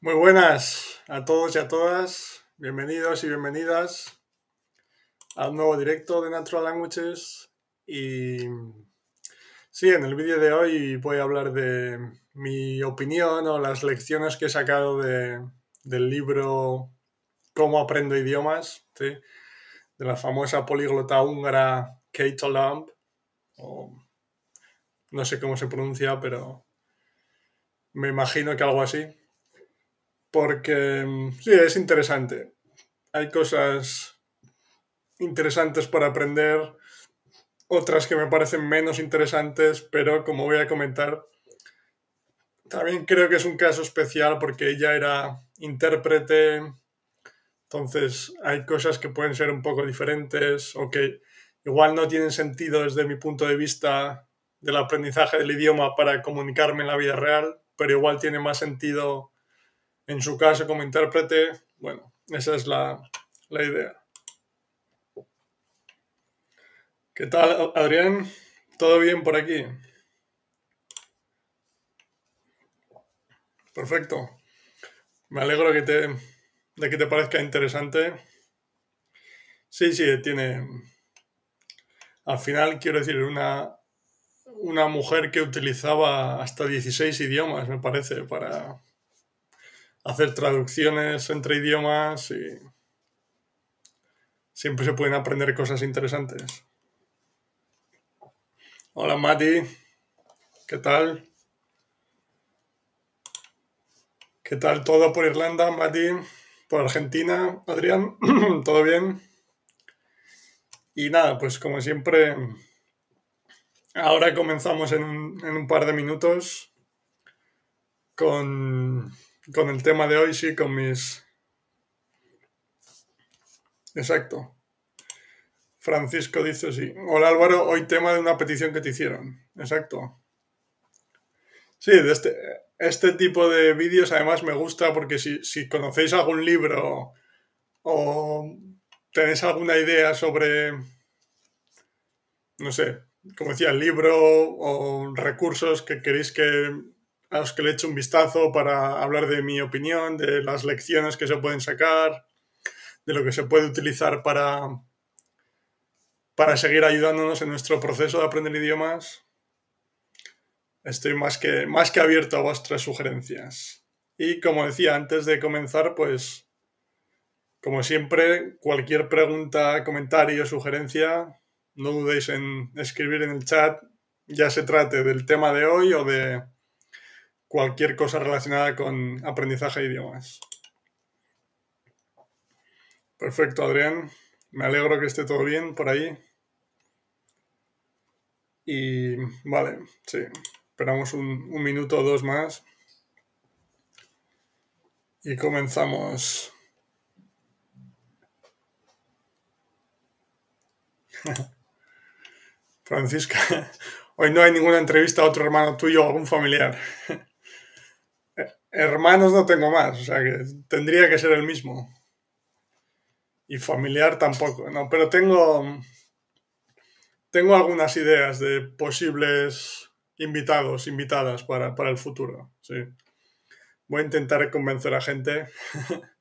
Muy buenas a todos y a todas. Bienvenidos y bienvenidas a un nuevo directo de Natural Languages. Y sí, en el vídeo de hoy voy a hablar de mi opinión o las lecciones que he sacado de, del libro Cómo aprendo idiomas, de la famosa políglota húngara Kate Lamb. No sé cómo se pronuncia, pero me imagino que algo así porque mm, sí, es interesante. Hay cosas interesantes para aprender, otras que me parecen menos interesantes, pero como voy a comentar, también creo que es un caso especial porque ella era intérprete, entonces hay cosas que pueden ser un poco diferentes o que igual no tienen sentido desde mi punto de vista del aprendizaje del idioma para comunicarme en la vida real, pero igual tiene más sentido en su caso como intérprete, bueno, esa es la, idea. ¿Qué tal, Adrián? ¿Todo bien por aquí? Perfecto. Me alegro que te, de que te parezca interesante. Sí, sí, tiene... Al final, quiero decir, una, una mujer que utilizaba hasta 16 idiomas, me parece, para, hacer traducciones entre idiomas y siempre se pueden aprender cosas interesantes. Hola Mati, ¿qué tal? ¿Qué tal todo por Irlanda, Mati? ¿Por Argentina, Adrián? ¿Todo bien? Y nada, pues como siempre, ahora comenzamos en un, en un par de minutos con con el tema de hoy, sí, con mis... Exacto. Francisco dice sí. Hola Álvaro, hoy tema de una petición que te hicieron. Exacto. Sí, de este, este tipo de vídeos además me gusta porque si, si conocéis algún libro o tenéis alguna idea sobre, no sé, como decía, el libro o recursos que queréis que a los que le echo un vistazo para hablar de mi opinión, de las lecciones que se pueden sacar, de lo que se puede utilizar para, para seguir ayudándonos en nuestro proceso de aprender idiomas. Estoy más que, más que abierto a vuestras sugerencias. Y como decía antes de comenzar, pues como siempre, cualquier pregunta, comentario, sugerencia, no dudéis en escribir en el chat, ya se trate del tema de hoy o de cualquier cosa relacionada con aprendizaje de idiomas. Perfecto, Adrián. Me alegro que esté todo bien por ahí. Y vale, sí. Esperamos un, minuto o dos más. Y comenzamos. Francisca, hoy no hay ninguna entrevista a otro hermano tuyo o algún familiar. Hermanos no tengo más, o sea que tendría que ser el mismo. Y familiar tampoco, ¿no? Pero tengo, tengo algunas ideas de posibles invitados, invitadas para, para el futuro, sí. Voy a intentar convencer a gente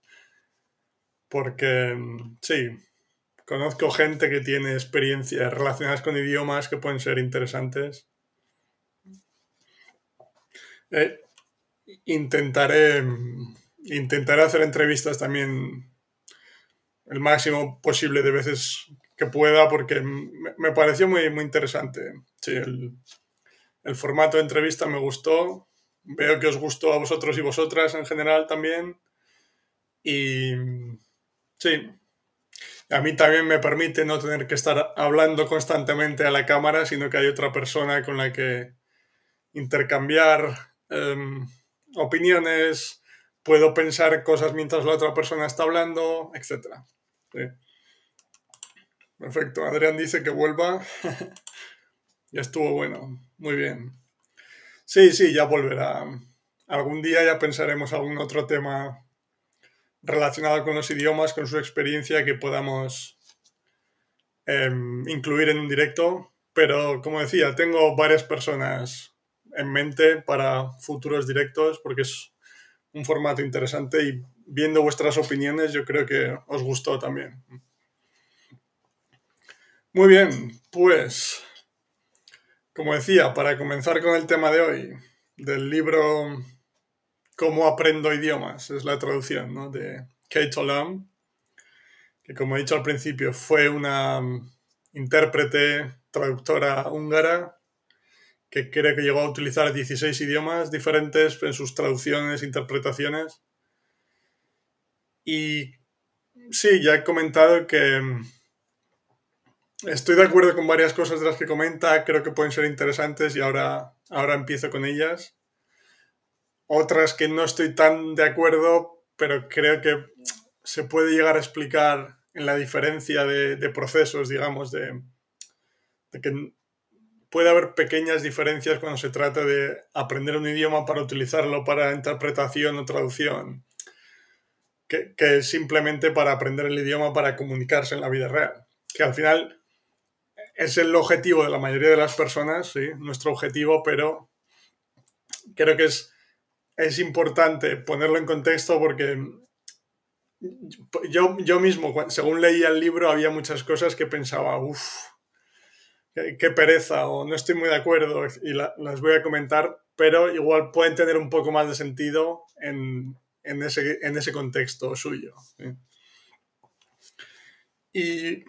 porque, sí, conozco gente que tiene experiencias relacionadas con idiomas que pueden ser interesantes. Eh, intentaré, intentaré hacer entrevistas también el máximo posible de veces que pueda porque me, pareció muy, muy interesante. Sí, el, el, formato de entrevista me gustó. Veo que os gustó a vosotros y vosotras en general también. Y sí, a mí también me permite no tener que estar hablando constantemente a la cámara, sino que hay otra persona con la que intercambiar. Em, opiniones, puedo pensar cosas mientras la otra persona está hablando, etc. Perfecto, Adrián dice que vuelva. ya estuvo bueno, muy bien. Sí, sí, ya volverá. Algún día ya pensaremos algún otro tema relacionado con los idiomas, con su experiencia que podamos em, incluir en un directo. Pero como decía, tengo varias personas en mente para futuros directos porque es un formato interesante y viendo vuestras opiniones yo creo que os gustó también. Muy bien, pues como decía, para comenzar con el tema de hoy, del libro Cómo aprendo idiomas, es la traducción ¿no? de Kate Olam, que como he dicho al principio fue una intérprete, traductora húngara, que creo que llegó a utilizar 16 idiomas diferentes en sus traducciones, interpretaciones. Y sí, ya he comentado que Estoy de acuerdo con varias cosas de las que comenta, creo que pueden ser interesantes y ahora, ahora empiezo con ellas. Otras que no estoy tan de acuerdo, pero creo que se puede llegar a explicar en la diferencia de, procesos, digamos, de, que puede haber pequeñas diferencias cuando se trata de aprender un idioma para utilizarlo para interpretación o traducción, que, que simplemente para aprender el idioma para comunicarse en la vida real. Que al final es el objetivo de la mayoría de las personas, sí, nuestro objetivo, pero creo que es, es importante ponerlo en contexto porque yo, yo mismo, según leía el libro, había muchas cosas que pensaba, uff, qué, pereza, o no estoy muy de acuerdo, y las voy a comentar, pero igual pueden tener un poco más de sentido en, ese, en ese contexto suyo. Y,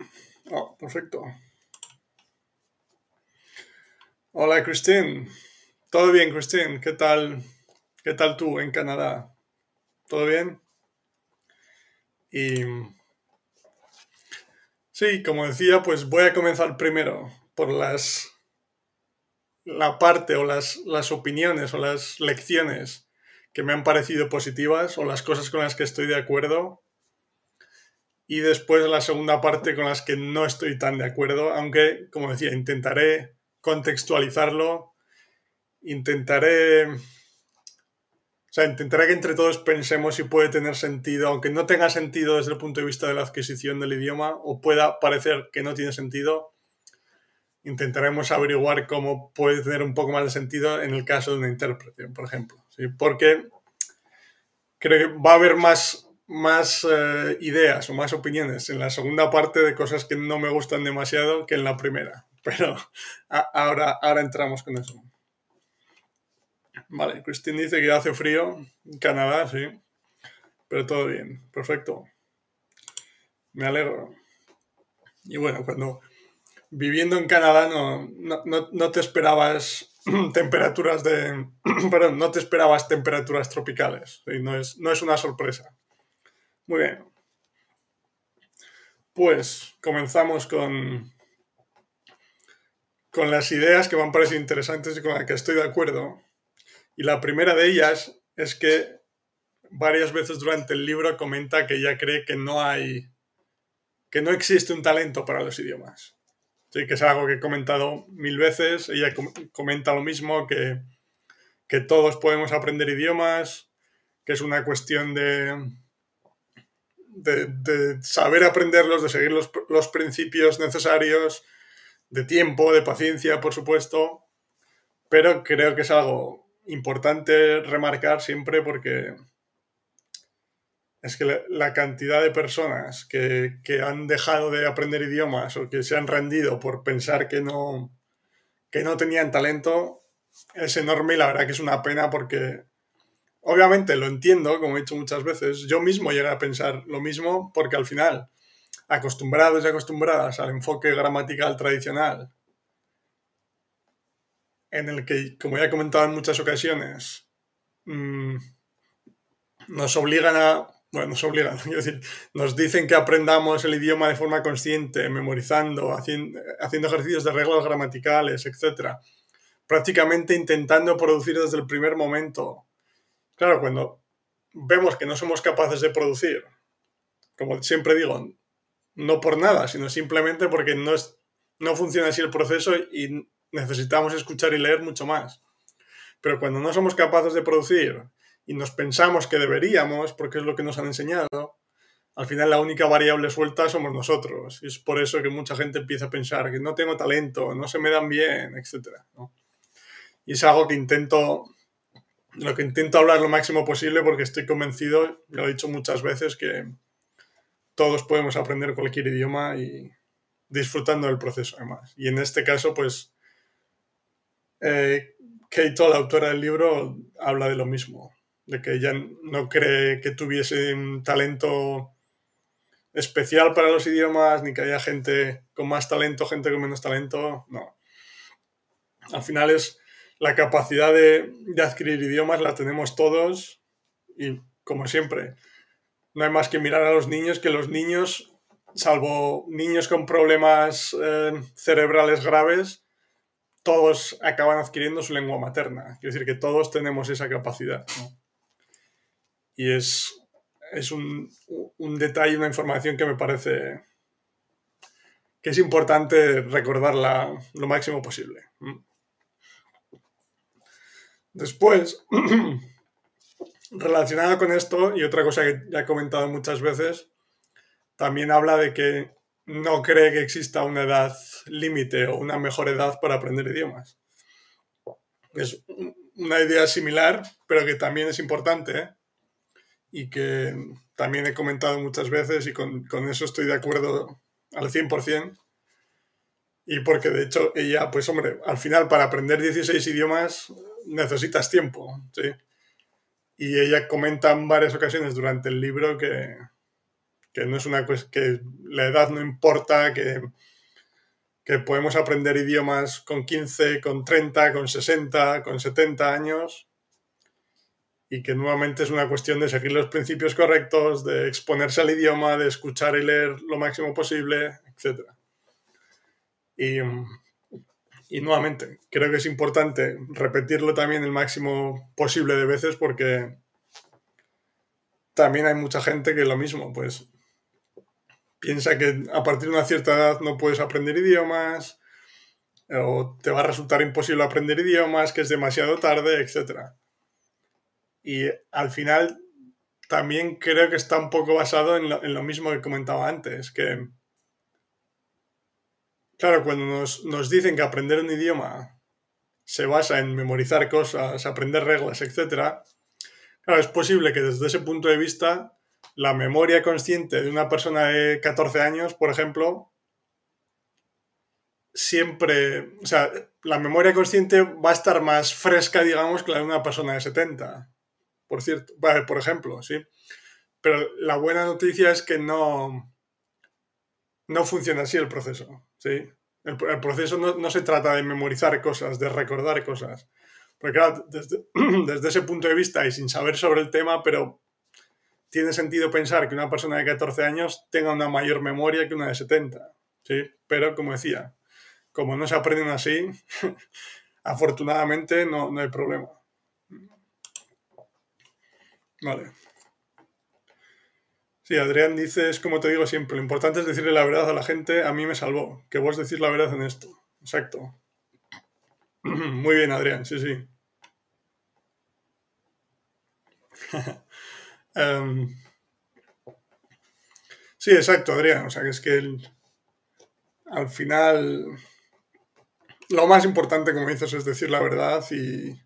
oh, perfecto. Hola, Christine. ¿Todo bien, Christine? ¿Qué tal? ¿Qué tal tú en Canadá? ¿Todo bien? Y sí, como decía, pues voy a comenzar primero por las la parte o las, las opiniones o las lecciones que me han parecido positivas o las cosas con las que estoy de acuerdo y después la segunda parte con las que no estoy tan de acuerdo, aunque, como decía, intentaré contextualizarlo. Intentaré. O sea, intentaré que entre todos pensemos si puede tener sentido, aunque no tenga sentido desde el punto de vista de la adquisición del idioma, o pueda parecer que no tiene sentido. Intentaremos averiguar cómo puede tener un poco más de sentido en el caso de una intérprete, por ejemplo. ¿sí? Porque creo que va a haber más, más eh, ideas o más opiniones en la segunda parte de cosas que no me gustan demasiado que en la primera. Pero ahora, ahora entramos con eso. Vale, Christine dice que hace frío en Canadá, sí. Pero todo bien, perfecto. Me alegro. Y bueno, cuando viviendo en Canadá no, no, te esperabas temperaturas de... perdón, no te esperabas temperaturas tropicales. No, es, no es una sorpresa. Muy bien. Pues comenzamos con, con las ideas que me han parecido interesantes y con las que estoy de acuerdo. Y la primera de ellas es que varias veces durante el libro comenta que ella cree que no hay, que no existe un talento para los idiomas. Que es algo que he comentado mil veces. Ella comenta lo mismo, que, que todos podemos aprender idiomas, que es una cuestión de, de, saber aprenderlos, de seguir los, los principios necesarios, de tiempo, de paciencia, por supuesto, pero creo que es algo importante remarcar siempre porque es que la, cantidad de personas que, han dejado de aprender idiomas o que se han rendido por pensar que no, que no tenían talento es enorme y la verdad que es una pena porque obviamente lo entiendo, como he dicho muchas veces, yo mismo llegué a pensar lo mismo porque al final acostumbrados y acostumbradas al enfoque gramatical tradicional, en el que, como ya he comentado en muchas ocasiones, mm, nos obligan a, bueno, nos obligan, decir, nos dicen que aprendamos el idioma de forma consciente, memorizando, haciendo, haciendo ejercicios de reglas gramaticales, etc. Prácticamente intentando producir desde el primer momento. Claro, cuando vemos que no somos capaces de producir, como siempre digo, no por nada, sino simplemente porque no, es, no funciona así el proceso y necesitamos escuchar y leer mucho más. Pero cuando no somos capaces de producir y nos pensamos que deberíamos, porque es lo que nos han enseñado, al final la única variable suelta somos nosotros. Y es por eso que mucha gente empieza a pensar que no tengo talento, no se me dan bien, etc. Y es algo que intento lo que intento hablar lo máximo posible porque estoy convencido, lo he dicho muchas veces, que todos podemos aprender cualquier idioma y disfrutando del proceso además. Y en este caso, pues, eh, Keito, la autora del libro, habla de lo mismo, de que ella no cree que tuviese un talento especial para los idiomas, ni que haya gente con más talento, gente con menos talento, no. Al final es la capacidad de, adquirir idiomas, la tenemos todos y como siempre, no hay más que mirar a los niños, que los niños, salvo niños con problemas eh, cerebrales graves, todos acaban adquiriendo su lengua materna. Quiero decir que todos tenemos esa capacidad. Y es, es un, un, detalle, una información que me parece que es importante recordarla lo máximo posible. Después, relacionado con esto, y otra cosa que ya he comentado muchas veces, también habla de que no cree que exista una edad límite o una mejor edad para aprender idiomas. Es una idea similar, pero que también es importante. Y que también he comentado muchas veces y con, con, eso estoy de acuerdo al 100%. Y porque de hecho ella, pues hombre, al final para aprender 16 idiomas necesitas tiempo, ¿sí? Y ella comenta en varias ocasiones durante el libro que, que no es una que la edad no importa, que, que podemos aprender idiomas con 15, con 30, con 60, con 70 años y que nuevamente es una cuestión de seguir los principios correctos, de exponerse al idioma, de escuchar y leer lo máximo posible, etc. Y, y nuevamente, creo que es importante repetirlo también el máximo posible de veces porque también hay mucha gente que lo mismo, pues piensa que a partir de una cierta edad no puedes aprender idiomas o te va a resultar imposible aprender idiomas, que es demasiado tarde, etc. Y al final también creo que está un poco basado en lo, mismo que comentaba antes, que claro, cuando nos, nos dicen que aprender un idioma se basa en memorizar cosas, aprender reglas, etc., claro, es posible que desde ese punto de vista la memoria consciente de una persona de 14 años, por ejemplo, siempre, o sea, la memoria consciente va a estar más fresca, digamos, que la de una persona de 70, por cierto, por ejemplo, ¿sí? Pero la buena noticia es que no, no funciona así el proceso, ¿sí? El, proceso no, se trata de memorizar cosas, de recordar cosas. Porque claro, desde, desde ese punto de vista y sin saber sobre el tema, pero tiene sentido pensar que una persona de 14 años tenga una mayor memoria que una de 70, ¿sí? Pero, como decía, como no se aprenden así, afortunadamente no, no hay problema. Vale. Sí, Adrián dice, es como te digo siempre, lo importante es decirle la verdad a la gente, a mí me salvó, que vos decís la verdad en esto. Exacto. Muy bien, Adrián, sí, sí. Em, sí, exacto, Adrián. O sea, que es que al final lo más importante, como dices, es decir la verdad y,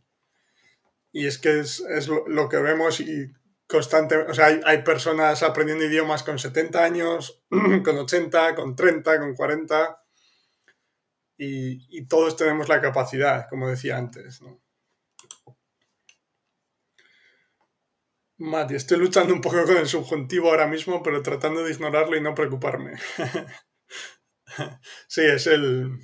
y es que es, lo, que vemos y constantemente, o sea, hay, personas aprendiendo idiomas con 70 años, con 80, con 30, con 40 y, y todos tenemos la capacidad, como decía antes, ¿no? Mati, estoy luchando un poco con el subjuntivo ahora mismo, pero tratando de ignorarlo y no preocuparme. sí, es el.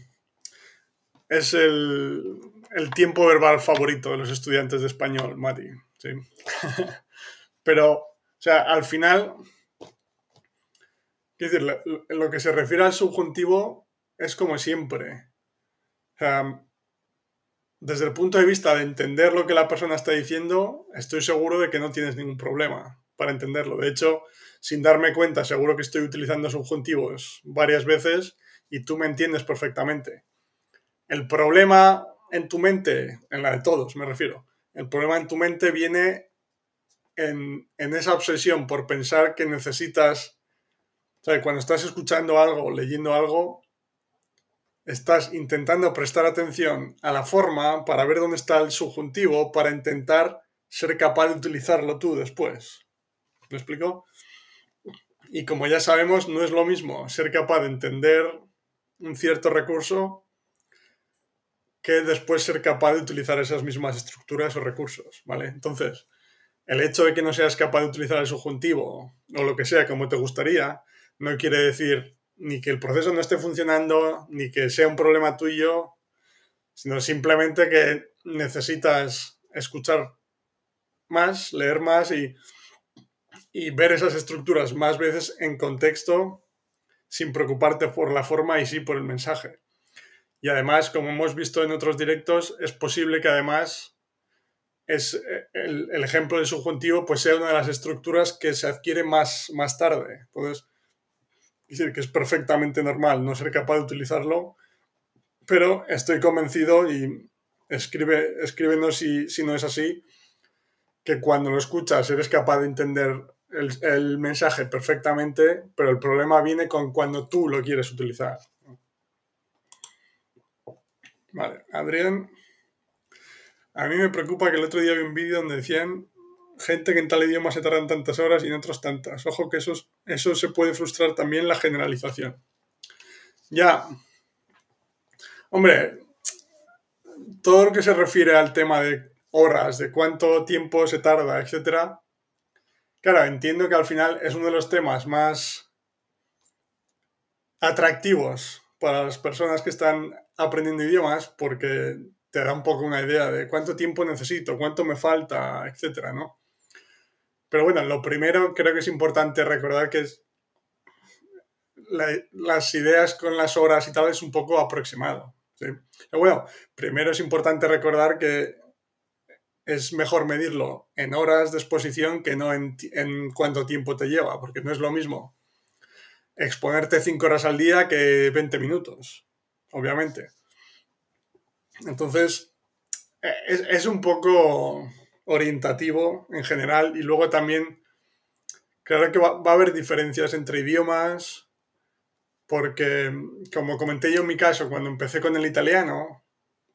Es el, el tiempo verbal favorito de los estudiantes de español, Mati. Sí. pero, o sea, al final. Quiero decir, lo que se refiere al subjuntivo es como siempre. O sea, desde el punto de vista de entender lo que la persona está diciendo, estoy seguro de que no tienes ningún problema para entenderlo. De hecho, sin darme cuenta, seguro que estoy utilizando subjuntivos varias veces y tú me entiendes perfectamente. El problema en tu mente, en la de todos me refiero, el problema en tu mente viene en, en esa obsesión por pensar que necesitas, o cuando estás escuchando algo leyendo algo, estás intentando prestar atención a la forma para ver dónde está el subjuntivo, para intentar ser capaz de utilizarlo tú después. ¿Me explico? Y como ya sabemos, no es lo mismo ser capaz de entender un cierto recurso que después ser capaz de utilizar esas mismas estructuras o recursos, ¿vale? Entonces, el hecho de que no seas capaz de utilizar el subjuntivo o lo que sea como te gustaría, no quiere decir ni que el proceso no esté funcionando, ni que sea un problema tuyo, sino simplemente que necesitas escuchar más, leer más y, y ver esas estructuras más veces en contexto sin preocuparte por la forma y sí por el mensaje. Y además, como hemos visto en otros directos, es posible que además es eh, el, ejemplo del subjuntivo pues sea una de las estructuras que se adquiere más, más tarde. Entonces, decir que es perfectamente normal no ser capaz de utilizarlo, pero estoy convencido y escribe, escríbenos si, si no es así, que cuando lo escuchas eres capaz de entender el, el, mensaje perfectamente, pero el problema viene con cuando tú lo quieres utilizar. Vale, Adrián. A mí me preocupa que el otro día vi un vídeo donde decían gente que en tal idioma se tardan tantas horas y en otros tantas. Ojo que eso, eso se puede frustrar también la generalización. Ya. Hombre, todo lo que se refiere al tema de horas, de cuánto tiempo se tarda, etcétera. Claro, entiendo que al final es uno de los temas más atractivos para las personas que están aprendiendo idiomas porque te da un poco una idea de cuánto tiempo necesito, cuánto me falta, etcétera, ¿no? Pero bueno, lo primero creo que es importante recordar que es las ideas con las horas y tal es un poco aproximado. ¿sí? Pero bueno, primero es importante recordar que es mejor medirlo en horas de exposición que no en, en cuánto tiempo te lleva, porque no es lo mismo exponerte 5 horas al día que 20 minutos, obviamente. Entonces, eh, es, un poco orientativo en general y luego también creo que va, a haber diferencias entre idiomas porque, como comenté yo en mi caso, cuando empecé con el italiano,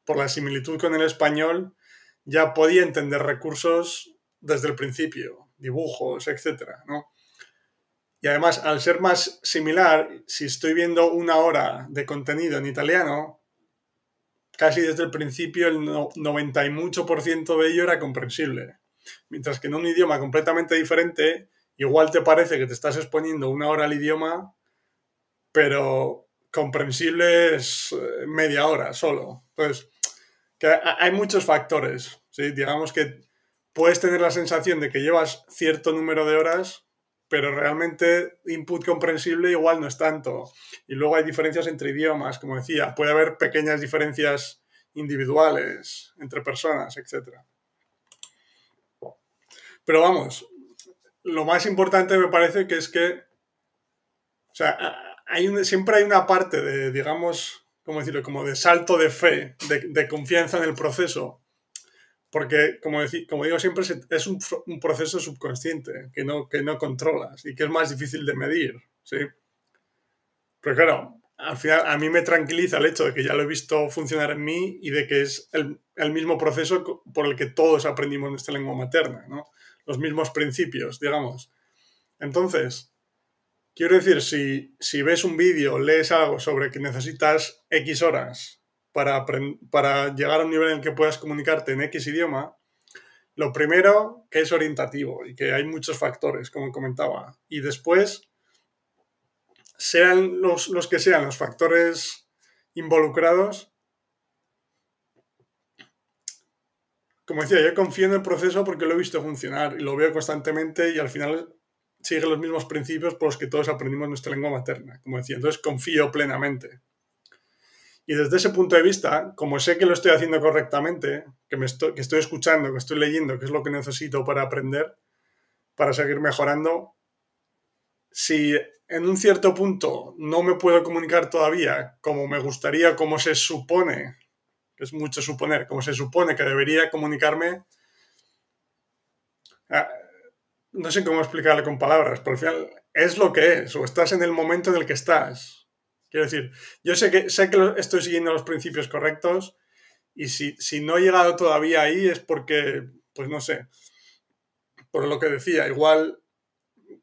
por la similitud con el español, ya podía entender recursos desde el principio, dibujos, etcétera, ¿no? Y además, al ser más similar, si estoy viendo una hora de contenido en italiano, casi desde el principio el 90 y mucho por ciento de ello era comprensible. Mientras que en un idioma completamente diferente, igual te parece que te estás exponiendo una hora al idioma, pero comprensible es eh, media hora solo. Entonces, que hay muchos factores. ¿sí? Digamos que puedes tener la sensación de que llevas cierto número de horas, pero realmente input comprensible igual no es tanto. Y luego hay diferencias entre idiomas, como decía, puede haber pequeñas diferencias individuales entre personas, etc. Pero vamos, lo más importante me parece que es que, o sea, hay siempre hay una parte de, digamos, ¿cómo decirlo? Como de salto de fe, de confianza en el proceso, porque, como, digo siempre, es un, un, proceso subconsciente que no, que no controlas y que es más difícil de medir, ¿sí? Pero claro, al final a mí me tranquiliza el hecho de que ya lo he visto funcionar en mí y de que es el, el mismo proceso por el que todos aprendimos nuestra lengua materna, ¿no? Los mismos principios, digamos. Entonces, quiero decir, si, si ves un vídeo, lees algo sobre que necesitas X horas para, llegar a un nivel en el que puedas comunicarte en X idioma, lo primero que es orientativo y que hay muchos factores, como comentaba. Y después, sean los, los que sean los factores involucrados, como decía, yo confío en el proceso porque lo he visto funcionar y lo veo constantemente y al final sigue los mismos principios por los que todos aprendimos nuestra lengua materna, como decía. Entonces confío plenamente. Y desde ese punto de vista, como sé que lo estoy haciendo correctamente, que, me estoy, que estoy escuchando, que estoy leyendo, que es lo que necesito para aprender, para seguir mejorando, si en un cierto punto no me puedo comunicar todavía como me gustaría, como se supone, que es mucho suponer, como se supone que debería comunicarme, ah, no sé cómo explicarlo con palabras, pero al final es lo que es, o estás en el momento en el que estás Quiero decir, yo sé que, sé que estoy siguiendo los principios correctos y si, si no he llegado todavía ahí es porque pues no sé. Por lo que decía, igual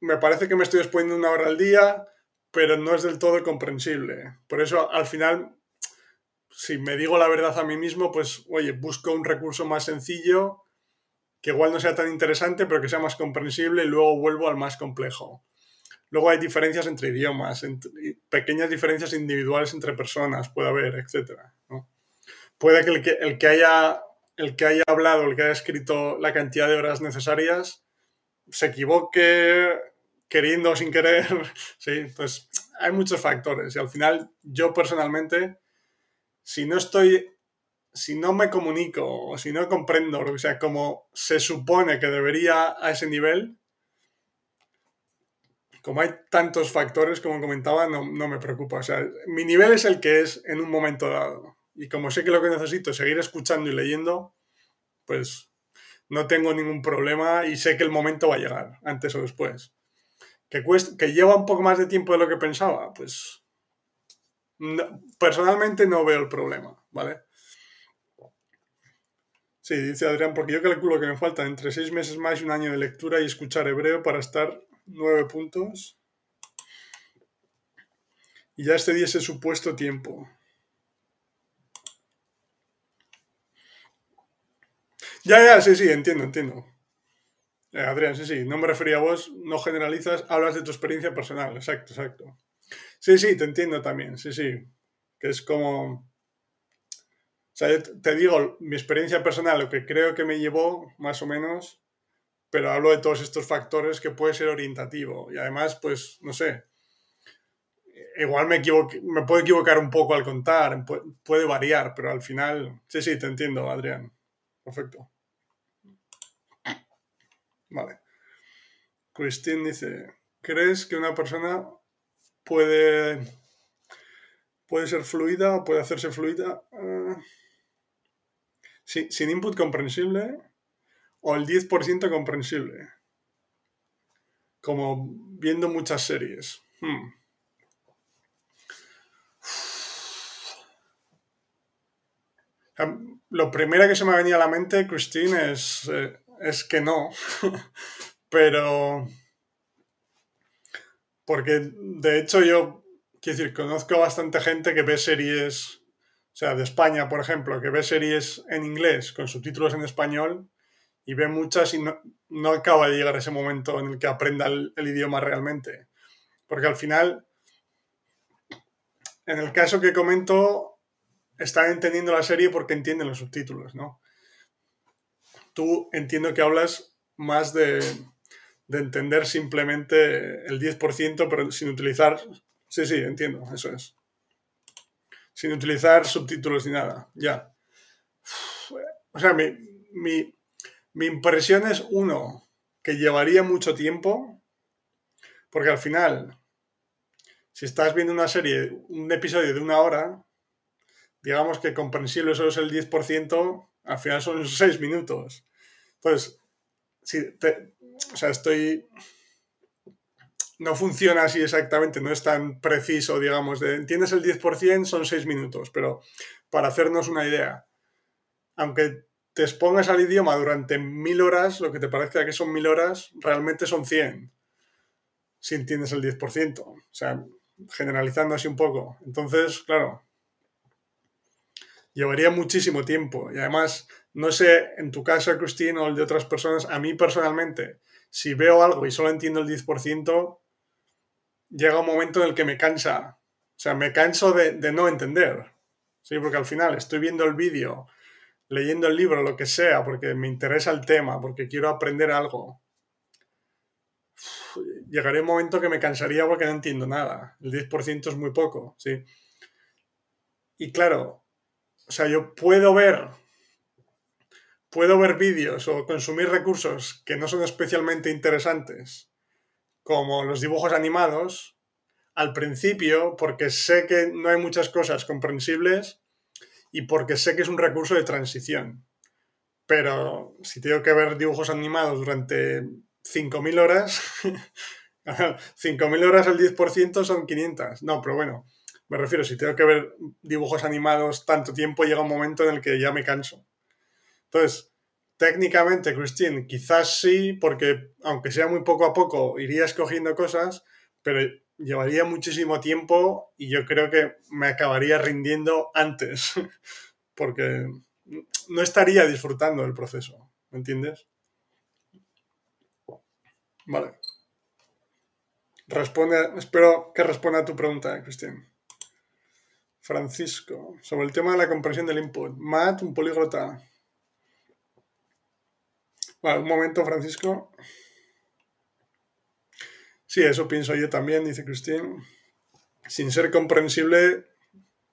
me parece que me estoy exponiendo una hora al día, pero no es del todo comprensible. Por eso, al final, si me digo la verdad a mí mismo, pues, oye, busco un recurso más sencillo, que igual no sea tan interesante, pero que sea más comprensible y luego vuelvo al más complejo. Luego hay diferencias entre idiomas, pequeñas diferencias individuales entre personas, puede haber, etc. Puede que el, que haya el que haya hablado, el que haya escrito la cantidad de horas necesarias, se equivoque queriendo o sin querer. Sí, pues hay muchos factores. Y al final, yo personalmente, si no estoy, si no me comunico o si no comprendo lo sea, como se supone que debería a ese nivel, como hay tantos factores, como comentaba, no, no, me preocupa. O sea, mi nivel es el que es en un momento dado. Y como sé que lo que necesito es seguir escuchando y leyendo, pues no tengo ningún problema y sé que el momento va a llegar, antes o después. ¿Que, que lleva un poco más de tiempo de lo que pensaba? Pues personalmente no veo el problema, ¿vale? Sí, dice Adrián, porque yo calculo que me faltan entre seis meses más y un año de lectura y escuchar hebreo para estar nueve puntos. Y ya este día ese supuesto tiempo. Ya, ya, sí, sí, entiendo, entiendo. Eh, Adrián, sí, sí, no me refería a vos, no generalizas, hablas de tu experiencia personal, exacto, exacto. Sí, sí, te entiendo también, sí, sí, que es como... O sea, te digo mi experiencia personal, lo que creo que me llevó, más o menos, pero hablo de todos estos factores que puede ser orientativo. Y además, pues, no sé, igual me, puedo equivocar un poco al contar, puede, variar, pero al final, sí, sí, te entiendo, Adrián. Perfecto. Vale. Christine dice, ¿crees que una persona puede, puede ser fluida o puede hacerse fluida uh, sin input comprensible? O el 10% comprensible. Como viendo muchas series. Hmm. Lo primero que se me ha venido a la mente, Christine, es, eh, es que no. Pero. Porque de hecho yo, quiero decir, conozco bastante gente que ve series, o sea, de España, por ejemplo, que ve series en inglés con subtítulos en español y ve muchas y no, acaba de llegar ese momento en el que aprenda el, idioma realmente. Porque al final, en el caso que comento, están entendiendo la serie porque entienden los subtítulos, ¿no? Tú entiendo que hablas más de, de entender simplemente el 10%, pero sin utilizar... Sí, sí, entiendo, eso es. Sin utilizar subtítulos ni nada, ya. O sea, mi, mi, mi impresión es, uno, que llevaría mucho tiempo, porque al final, si estás viendo una serie, un episodio de una hora, digamos que comprensible solo es el 10%, al final son 6 minutos. Entonces, si te, o sea, estoy... No funciona así exactamente, no es tan preciso, digamos, de entiendes el 10%, son 6 minutos, pero para hacernos una idea, aunque te expongas al idioma durante mil horas, lo que te parezca que son mil horas, realmente son 100, si entiendes el 10%. O sea, generalizando así un poco. Entonces, claro, llevaría muchísimo tiempo. Y además, no sé, en tu caso, Cristina, o el de otras personas, a mí personalmente, si veo algo y solo entiendo el 10%, llega un momento en el que me cansa. O sea, me canso de, de no entender. ¿sí? Porque al final estoy viendo el vídeo leyendo el libro, lo que sea, porque me interesa el tema, porque quiero aprender algo, llegaré un momento que me cansaría porque no entiendo nada. El 10% es muy poco, ¿sí? Y claro, o sea, yo puedo ver, puedo ver vídeos o consumir recursos que no son especialmente interesantes, como los dibujos animados, al principio, porque sé que no hay muchas cosas comprensibles y porque sé que es un recurso de transición. Pero si tengo que ver dibujos animados durante 5.000 horas, 5.000 horas al 10% son 500. No, pero bueno, me refiero, si tengo que ver dibujos animados tanto tiempo, llega un momento en el que ya me canso. Entonces, técnicamente, Christine, quizás sí, porque aunque sea muy poco a poco, iría escogiendo cosas, pero llevaría muchísimo tiempo y yo creo que me acabaría rindiendo antes, porque no estaría disfrutando del proceso, ¿me entiendes? Vale. Responde, espero que responda a tu pregunta, Cristian. Francisco, sobre el tema de la comprensión del input. Matt, un políglota. Vale, un momento, Francisco. Sí, eso pienso yo también, dice Cristín. Sin ser comprensible,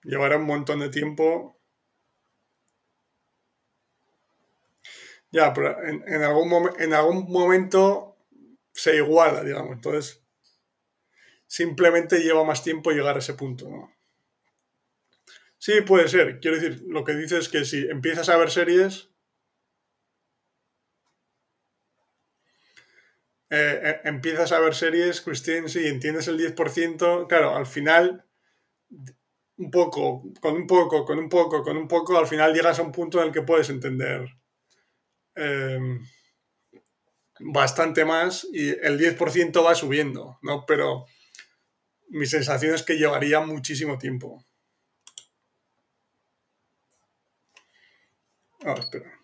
llevará un montón de tiempo. Ya, pero en, algún, en algún momento se iguala, digamos. Entonces, simplemente lleva más tiempo llegar a ese punto. Sí, puede ser. Quiero decir, lo que dices es que si empiezas a ver series, Eh, eh, empiezas a ver series, Christine, sí, entiendes el 10%, claro, al final, un poco, con un poco, con un poco, con un poco, al final llegas a un punto en el que puedes entender em, bastante más y el 10% va subiendo, ¿no? Pero mi sensación es que llevaría muchísimo tiempo. Ah, espera.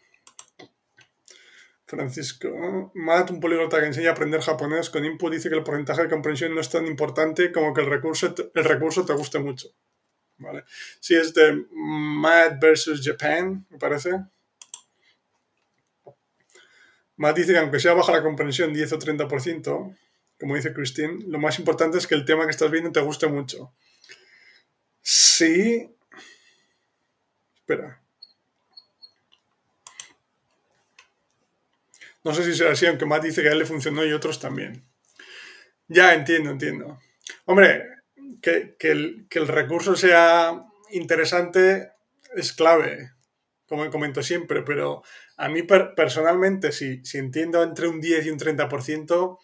Francisco Matt, un políglota que enseña a aprender japonés con input, dice que el porcentaje de comprensión no es tan importante como que el recurso, el recurso te guste mucho. ¿Vale? Sí, es de Matt versus Japan, me parece. Matt dice que aunque sea baja la comprensión 10 o 30%, como dice Christine, lo más importante es que el tema que estás viendo te guste mucho. Sí. Espera. No sé si será así, aunque Matt dice que a él le funcionó y otros también. Ya, entiendo, entiendo. Hombre, que, el, recurso sea interesante es clave, como comento siempre, pero a mí personalmente, si, si entiendo entre un 10 y un 30%,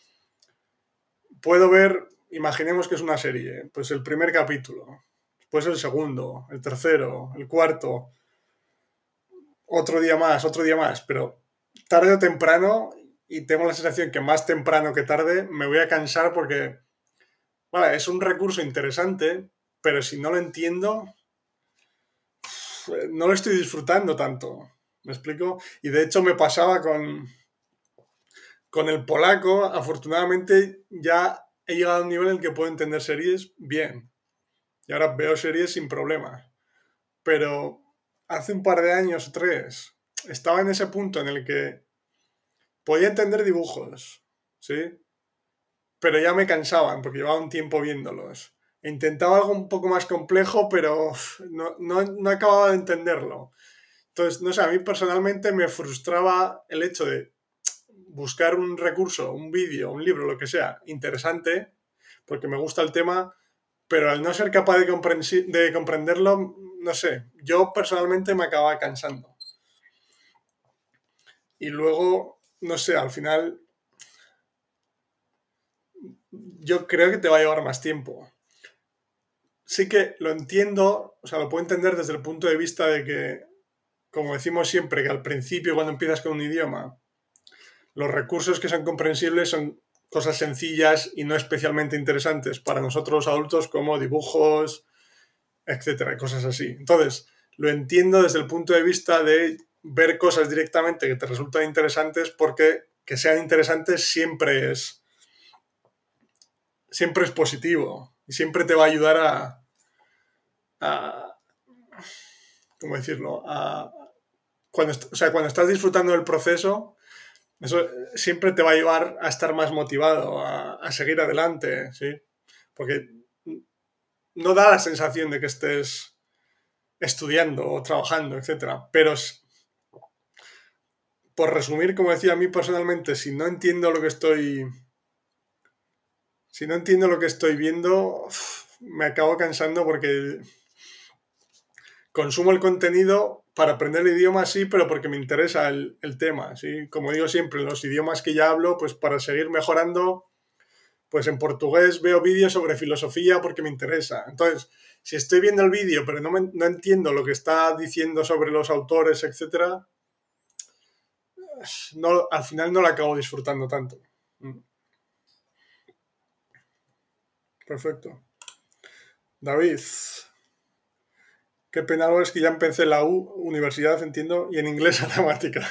puedo ver, imaginemos que es una serie, pues el primer capítulo, después el segundo, el tercero, el cuarto, otro día más, otro día más, pero tarde o temprano, y tengo la sensación que más temprano que tarde, me voy a cansar porque, vale, es un recurso interesante, pero si no lo entiendo, no lo estoy disfrutando tanto. ¿Me explico? Y de hecho me pasaba con, con el polaco, afortunadamente ya he llegado a un nivel en el que puedo entender series bien. Y ahora veo series sin problemas. Pero hace un par de años tres estaba en ese punto en el que podía entender dibujos, ¿sí? Pero ya me cansaban porque llevaba un tiempo viéndolos. Intentaba algo un poco más complejo, pero no, no, acababa de entenderlo. Entonces, no sé, a mí personalmente me frustraba el hecho de buscar un recurso, un vídeo, un libro, lo que sea, interesante, porque me gusta el tema, pero al no ser capaz de, de comprenderlo, no sé, yo personalmente me acababa cansando. Y luego, no sé, al final yo creo que te va a llevar más tiempo. Sí que lo entiendo, o sea, lo puedo entender desde el punto de vista de que, como decimos siempre, que al principio cuando empiezas con un idioma, los recursos que son comprensibles son cosas sencillas y no especialmente interesantes para nosotros adultos como dibujos, etcétera, cosas así. Entonces, lo entiendo desde el punto de vista de ver cosas directamente que te resultan interesantes porque que sean interesantes siempre es siempre es positivo y siempre te va a ayudar a, ¿cómo decirlo? Cuando, o sea, cuando estás disfrutando del proceso, eso siempre te va a llevar a estar más motivado, a, a seguir adelante, ¿sí? Porque no da la sensación de que estés estudiando o trabajando, etcétera, pero por resumir, como decía a mí personalmente, si no entiendo lo que estoy. Si no entiendo lo que estoy viendo, me acabo cansando porque consumo el contenido para aprender el idioma, sí, pero porque me interesa el, tema. ¿sí? Como digo siempre, los idiomas que ya hablo, pues para seguir mejorando, pues en portugués veo vídeos sobre filosofía porque me interesa. Entonces, si estoy viendo el vídeo, pero no, no entiendo lo que está diciendo sobre los autores, etcétera, no, al final no la acabo disfrutando tanto. Mm. Perfecto. David. Qué pena es que ya empecé la U, universidad, entiendo, y en inglés gramática.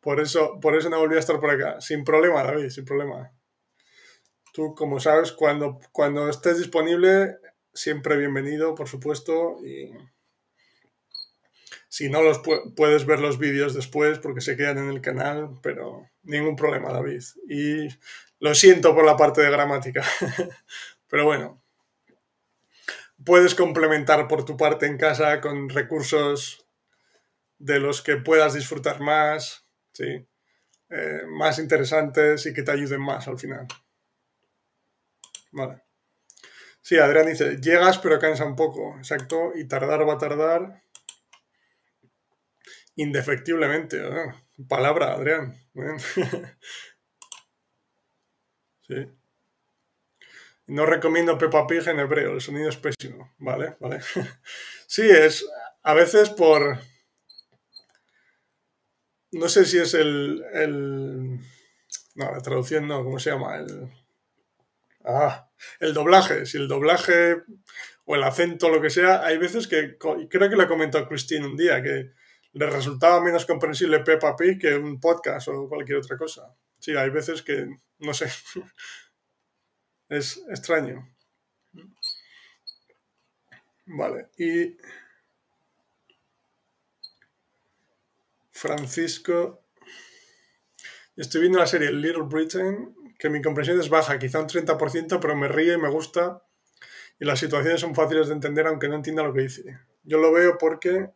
por, eso, por eso no volví a estar por acá. Sin problema, David, sin problema. Tú, como sabes, cuando, cuando estés disponible, siempre bienvenido, por supuesto. Y si no los puedes ver los vídeos después porque se quedan en el canal, pero ningún problema, David. Y lo siento por la parte de gramática. pero bueno, puedes complementar por tu parte en casa con recursos de los que puedas disfrutar más, ¿sí? Eh, más interesantes y que te ayuden más al final. Vale. Sí, Adrián dice, llegas pero cansa un poco, exacto, y tardar va a tardar indefectiblemente. Palabra, Adrián. sí. No recomiendo Peppa Pig en hebreo, el sonido es pésimo. Vale, vale. Sí, es a veces por... No sé si es el... el... No, la traducción no, ¿cómo se llama? El... Ah, el doblaje. Si el doblaje o el acento, lo que sea, hay veces que... Creo que lo comentado Christine un día, que le resultaba menos comprensible Peppa Pig que un podcast o cualquier otra cosa. Sí, hay veces que... No sé. Es extraño. Vale, y Francisco. Estoy viendo la serie Little Britain, que mi comprensión es baja, quizá un 30%, pero me ríe y me gusta. Y las situaciones son fáciles de entender aunque no entienda lo que dice. Yo lo veo porque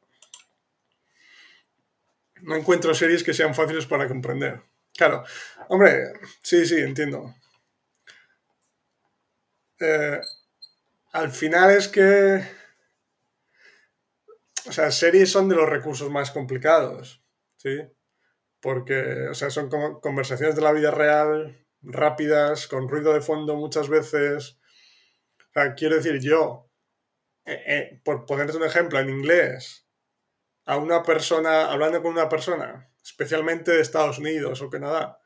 no encuentro series que sean fáciles para comprender. Claro, hombre, sí, sí, entiendo. Eh, al final es que... O sea, series son de los recursos más complicados, ¿sí? Porque, o sea, son como conversaciones de la vida real, rápidas, con ruido de fondo muchas veces. O sea, quiero decir, yo, eh, eh, por ponerte un ejemplo, en inglés, a una persona, hablando con una persona, especialmente de Estados Unidos o Canadá,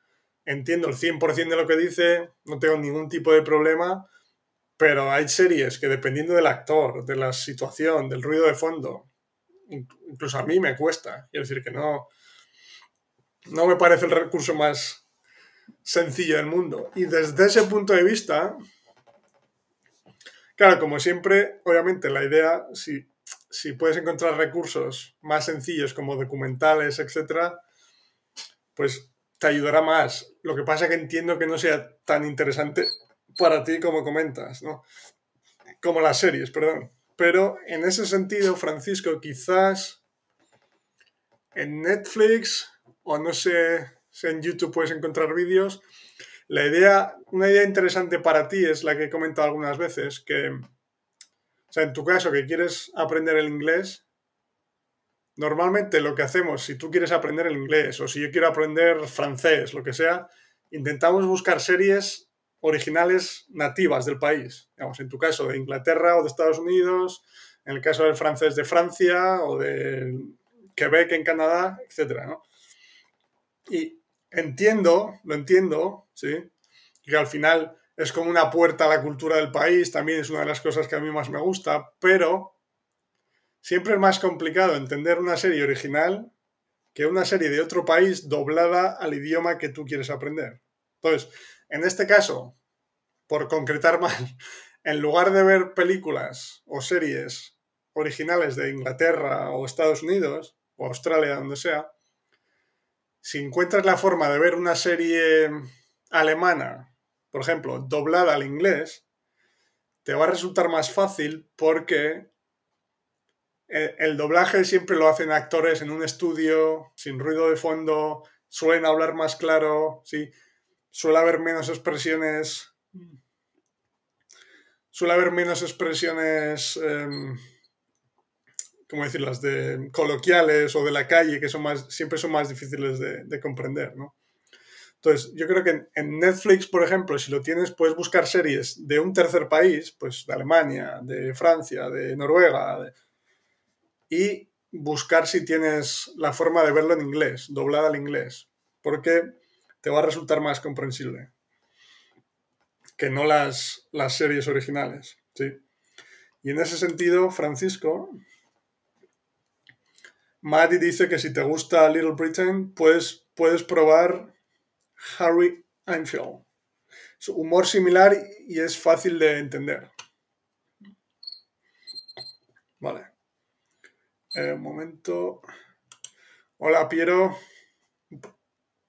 entiendo el 100% de lo que dice, no tengo ningún tipo de problema, pero hay series que dependiendo del actor, de la situación, del ruido de fondo, incluso a mí me cuesta. Quiero decir que no, no me parece el recurso más sencillo del mundo. Y desde ese punto de vista, claro, como siempre, obviamente la idea, si, si puedes encontrar recursos más sencillos como documentales, etc., pues te ayudará más. Lo que pasa es que entiendo que no sea tan interesante para ti como comentas, ¿no? Como las series, perdón. Pero en ese sentido, Francisco, quizás en Netflix o no sé si en YouTube puedes encontrar vídeos, la idea, una idea interesante para ti es la que he comentado algunas veces, que, sea, en tu caso que quieres aprender el inglés, normalmente lo que hacemos, si tú quieres aprender el inglés o si yo quiero aprender francés, lo que sea, intentamos buscar series originales nativas del país. Digamos, en tu caso de Inglaterra o de Estados Unidos, en el caso del francés de Francia o de Quebec en Canadá, etc. Y entiendo, lo entiendo, ¿sí? que al final es como una puerta a la cultura del país, también es una de las cosas que a mí más me gusta, pero siempre es más complicado entender una serie original que una serie de otro país doblada al idioma que tú quieres aprender. Entonces, en este caso, por concretar más, en lugar de ver películas o series originales de Inglaterra o Estados Unidos o Australia, donde sea, si encuentras la forma de ver una serie alemana, por ejemplo, doblada al inglés, te va a resultar más fácil porque el doblaje siempre lo hacen actores en un estudio, sin ruido de fondo, suelen hablar más claro, ¿sí? suele haber menos expresiones. Suele haber menos expresiones. Em, ¿Cómo decirlas? De coloquiales o de la calle, que son más, siempre son más difíciles de, comprender, ¿no? Entonces, yo creo que en, Netflix, por ejemplo, si lo tienes, puedes buscar series de un tercer país, pues de Alemania, de Francia, de Noruega, y buscar si tienes la forma de verlo en inglés, doblada al inglés, porque te va a resultar más comprensible que no las, las series originales. ¿sí? Y en ese sentido, Francisco, Maddie dice que si te gusta Little Britain, puedes, puedes probar Harry Enfield. Es humor similar y es fácil de entender. Vale. Eh, un momento. Hola, Piero.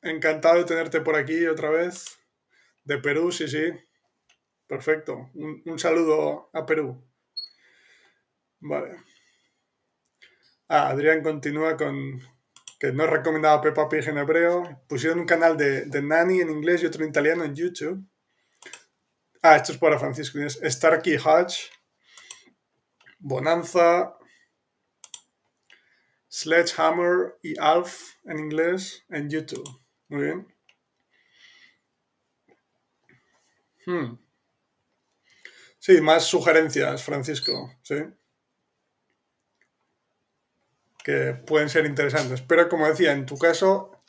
Encantado de tenerte por aquí otra vez. De Perú, sí, sí. Perfecto. Un, saludo a Perú. Vale. Ah, Adrián continúa con que no recomendaba Peppa Pig en hebreo. Pusieron un canal de, de Nani en inglés y otro en italiano en YouTube. Ah, esto es para Francisco. Starkey Hodge. Bonanza. Sledgehammer y Alf en inglés en YouTube. Muy bien. Hmm. Sí, más sugerencias, Francisco, sí. Que pueden ser interesantes. Pero como decía, en tu caso,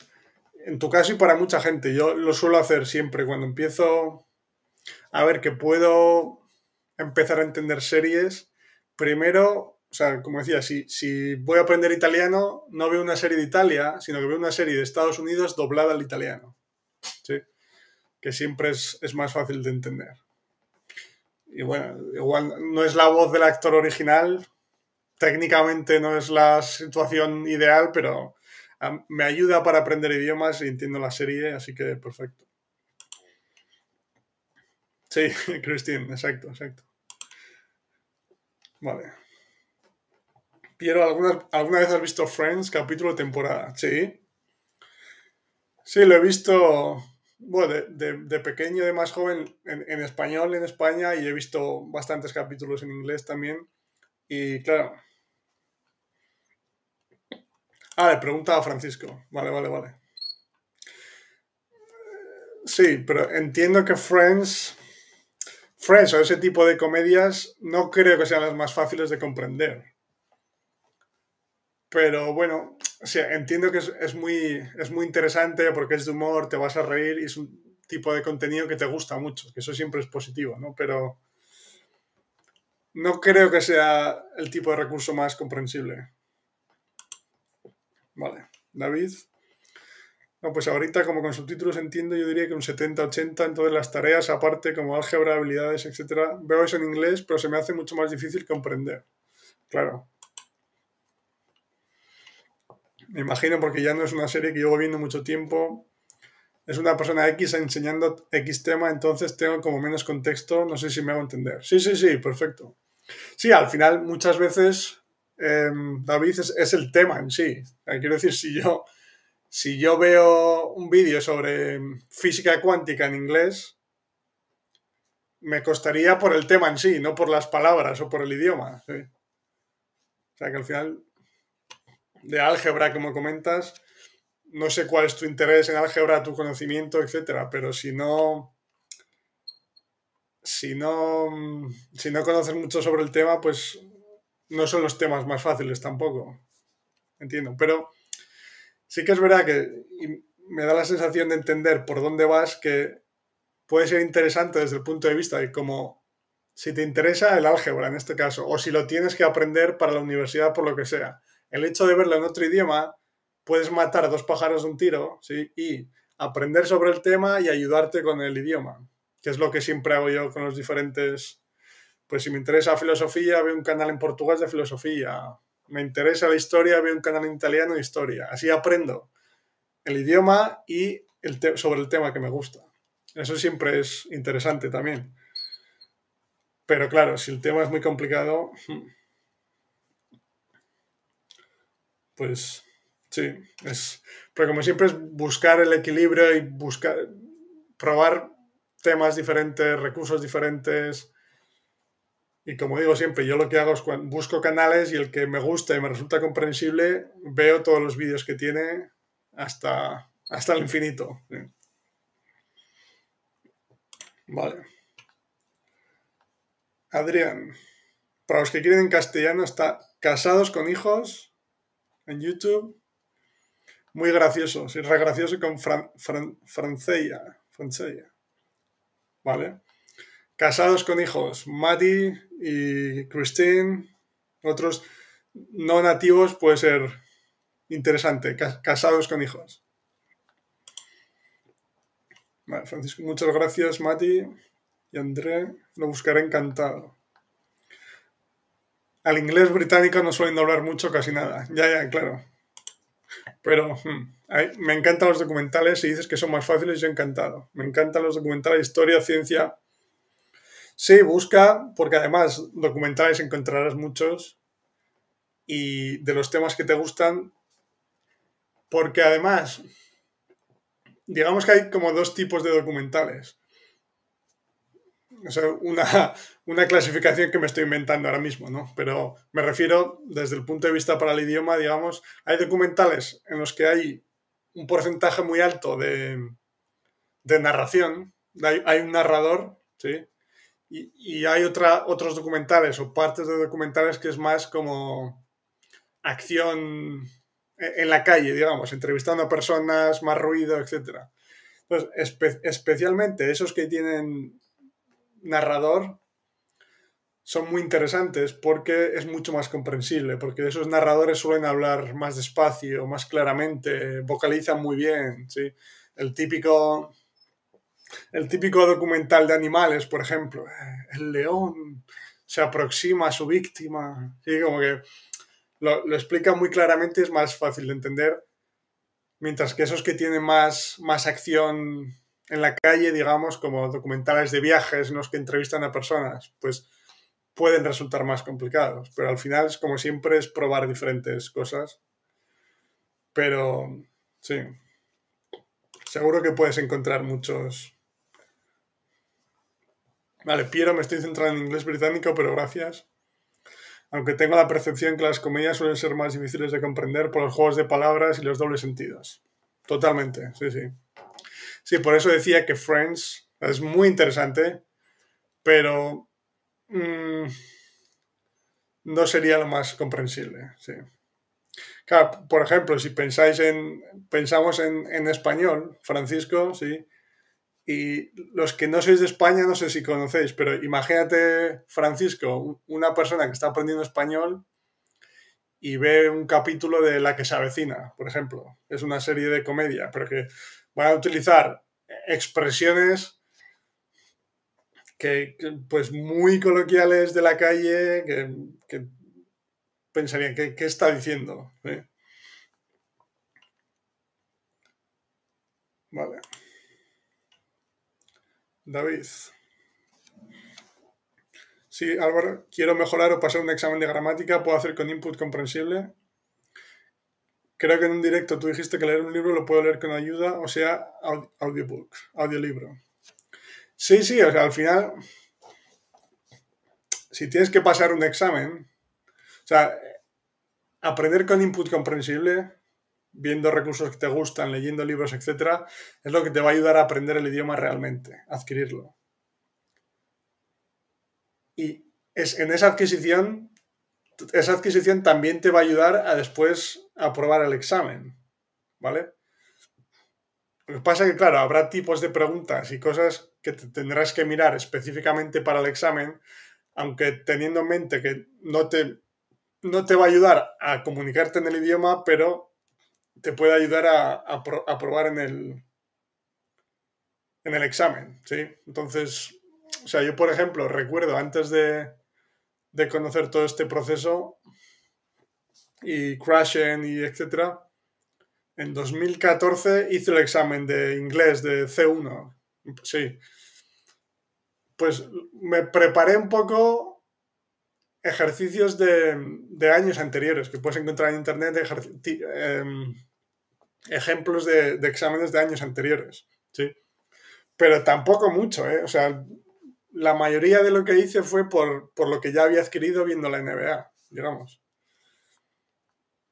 en tu caso y para mucha gente, yo lo suelo hacer siempre cuando empiezo a ver que puedo empezar a entender series. Primero, o sea, como decía, si, si voy a aprender italiano, no veo una serie de Italia, sino que veo una serie de Estados Unidos doblada al italiano. ¿sí? Que siempre es, es más fácil de entender y bueno, igual no es la voz del actor original, técnicamente no es la situación ideal, pero me ayuda para aprender idiomas y entiendo la serie, así que perfecto. Sí, Christine, exacto, exacto. Vale. Piero, ¿alguna, ¿alguna vez has visto Friends capítulo temporada? Sí. Sí, lo he visto bueno, de, pequeño, de más joven, en, español en España y he visto bastantes capítulos en inglés también. Y claro. Ah, le preguntaba a Francisco. Vale, vale, vale. Sí, pero entiendo que Friends. Friends o ese tipo de comedias no creo que sean las más fáciles de comprender. Pero bueno, o entiendo que es, muy, es muy interesante porque es de humor, te vas a reír y es un tipo de contenido que te gusta mucho, que eso siempre es positivo, ¿no? Pero no creo que sea el tipo de recurso más comprensible. Vale, David. No, pues ahorita como con subtítulos entiendo, yo diría que un 70-80, entonces las tareas aparte como álgebra, habilidades, etcétera, veo eso en inglés, pero se me hace mucho más difícil comprender. Claro, me imagino porque ya no es una serie que llevo viendo mucho tiempo. Es una persona X enseñando X tema, entonces tengo como menos contexto. No sé si me hago entender. Sí, sí, sí, perfecto. Sí, al final muchas veces em, David es, el tema en sí. Quiero decir, si yo, si yo veo un vídeo sobre física cuántica en inglés, me costaría por el tema en sí, no por las palabras o por el idioma. O sea que al final de álgebra, como comentas, no sé cuál es tu interés en álgebra, tu conocimiento, etcétera, pero si no. Si no. Si no conoces mucho sobre el tema, pues no son los temas más fáciles tampoco. Entiendo. Pero sí que es verdad que me da la sensación de entender por dónde vas que puede ser interesante desde el punto de vista de cómo si te interesa el álgebra en este caso, o si lo tienes que aprender para la universidad por lo que sea el hecho de verlo en otro idioma, puedes matar a dos pájaros de un tiro, ¿sí? Y aprender sobre el tema y ayudarte con el idioma, que es lo que siempre hago yo con los diferentes... Pues si me interesa filosofía, veo un canal en portugués de filosofía. Me interesa la historia, veo un canal en italiano de historia. Así aprendo el idioma y el sobre el tema que me gusta. Eso siempre es interesante también. Pero claro, si el tema es muy complicado, hmm, pues sí, es, pero como siempre es buscar el equilibrio y buscar, probar temas diferentes, recursos diferentes. Y como digo siempre, yo lo que hago es busco canales y el que me gusta y me resulta comprensible, veo todos los vídeos que tiene hasta, hasta el infinito. Vale. Adrián, para los que quieren en castellano, está casados con hijos en YouTube. Muy gracioso, sí, re gracioso con Fran, Francella. ¿Vale? Casados con hijos, Mati y Christine. Otros no nativos puede ser interesante, casados con hijos. Vale, Francisco, muchas gracias, Mati y André. Lo buscaré encantado. Al inglés británico no suelen hablar mucho, casi nada. Ya, ya, claro. Pero hmm, me encantan los documentales. Si dices que son más fáciles, yo encantado. Me encantan los documentales, historia, ciencia. Sí, busca, porque además documentales encontrarás muchos y de los temas que te gustan, porque además, digamos que hay como dos tipos de documentales. O sea, una, una clasificación que me estoy inventando ahora mismo, ¿no? Pero me refiero desde el punto de vista para el idioma, digamos, hay documentales en los que hay un porcentaje muy alto de, de narración, hay, un narrador, ¿sí? Y, hay otros documentales o partes de documentales que es más como acción en la calle, digamos, entrevistando a personas, más ruido, etc. Entonces, especialmente esos que tienen narrador son muy interesantes porque es mucho más comprensible, porque esos narradores suelen hablar más despacio, más claramente, vocalizan muy bien, ¿sí? El típico, el típico documental de animales, por ejemplo, eh, el león se aproxima a su víctima, ¿sí? Como que lo, lo explica muy claramente, es más fácil de entender, mientras que esos que tienen más, más acción en la calle, digamos, como documentales de viajes en los que entrevistan a personas, pues pueden resultar más complicados. Pero al final, es como siempre, es probar diferentes cosas. Pero sí, seguro que puedes encontrar muchos. Vale, Piero, me estoy centrando en inglés británico, pero gracias. Aunque tengo la percepción que las comedias suelen ser más difíciles de comprender por los juegos de palabras y los dobles sentidos. Totalmente, sí, sí. Sí, por eso decía que Friends es muy interesante, pero mm, no sería lo más comprensible. Sí. Claro, por ejemplo, si pensáis en, pensamos en, en, español, Francisco, sí, y los que no sois de España, no sé si conocéis, pero imagínate, Francisco, una persona que está aprendiendo español y ve un capítulo de La que se avecina, por ejemplo. Es una serie de comedia, pero que van a utilizar expresiones que, pues muy coloquiales de la calle que, que pensarían, ¿qué, ¿qué, está diciendo? Vale. David. Sí, Álvaro, quiero mejorar o pasar un examen de gramática, ¿puedo hacer con input comprensible? Creo que en un directo tú dijiste que leer un libro lo puedo leer con ayuda, o sea, audiobook, audiolibro. Sí, sí, o sea, al final, si tienes que pasar un examen, o sea, aprender con input comprensible, viendo recursos que te gustan, leyendo libros, etc., es lo que te va a ayudar a aprender el idioma realmente, adquirirlo. Y es en esa adquisición esa adquisición también te va a ayudar a después aprobar el examen, ¿vale? Lo que pasa es que, claro, habrá tipos de preguntas y cosas que tendrás que mirar específicamente para el examen, aunque teniendo en mente que no te, no te va a ayudar a comunicarte en el idioma, pero te puede ayudar a, a aprobar en el, en el examen, ¿sí? Entonces, o sea, yo, por ejemplo, recuerdo antes de, de conocer todo este proceso y Crashen y etcétera. En 2014 hice el examen de inglés de C1. Sí. Pues me preparé un poco ejercicios de, años anteriores que puedes encontrar en internet, eh, ejemplos de, exámenes de años anteriores. Sí. Pero tampoco mucho, ¿eh? O sea, la mayoría de lo que hice fue por, lo que ya había adquirido viendo la NBA, digamos.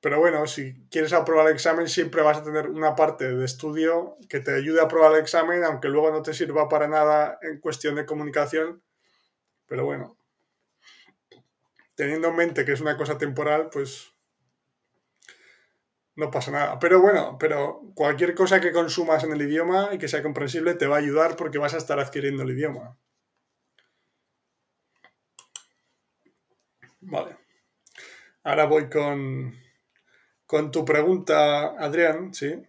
Pero bueno, si quieres aprobar el examen, siempre vas a tener una parte de estudio que te ayude a aprobar el examen, aunque luego no te sirva para nada en cuestión de comunicación. Pero bueno, teniendo en mente que es una cosa temporal, pues no pasa nada. Pero bueno, pero cualquier cosa que consumas en el idioma y que sea comprensible te va a ayudar porque vas a estar adquiriendo el idioma. Vale. Ahora voy con, con tu pregunta, Adrián, ¿sí?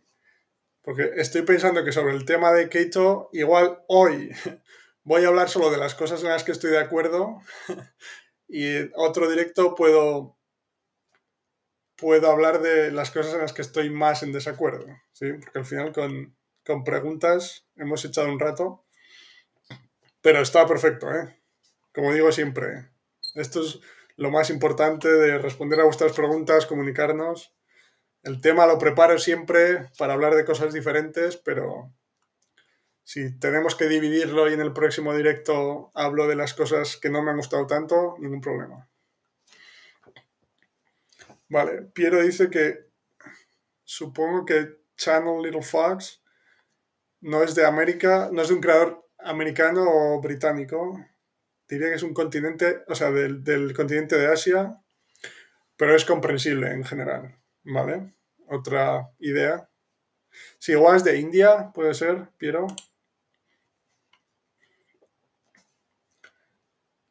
Porque estoy pensando que sobre el tema de Keito, igual hoy voy a hablar solo de las cosas en las que estoy de acuerdo y otro directo puedo, puedo hablar de las cosas en las que estoy más en desacuerdo, ¿sí? Porque al final con, con preguntas hemos echado un rato, pero está perfecto, ¿eh? Como digo siempre, esto es lo más importante de responder a vuestras preguntas, comunicarnos. El tema lo preparo siempre para hablar de cosas diferentes, pero si tenemos que dividirlo y en el próximo directo hablo de las cosas que no me han gustado tanto, ningún problema. Vale, Piero dice que supongo que Channel Little Fox no es de América, no es de un creador americano o británico diría que es un continente, o sea, del, continente de Asia, pero es comprensible en general, ¿vale? Otra idea. Si igual es de India, puede ser, Piero.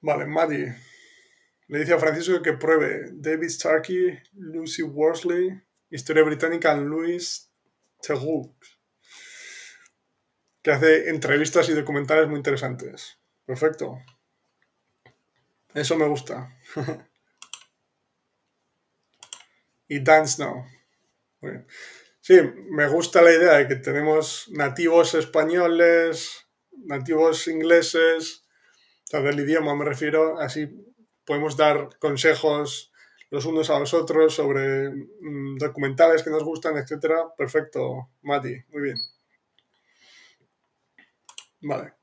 Vale, Maddie. Le dice a Francisco que pruebe David Starkey, Lucy Worsley, Historia Británica, Louis Theroux, que hace entrevistas y documentales muy interesantes. Perfecto. Eso me gusta. y Dance Now. Sí, me gusta la idea de que tenemos nativos españoles, nativos ingleses, sea, del idioma me refiero, así podemos dar consejos los unos a los otros sobre mm, documentales que nos gustan, etcétera. Perfecto, Mati, muy bien. Vale.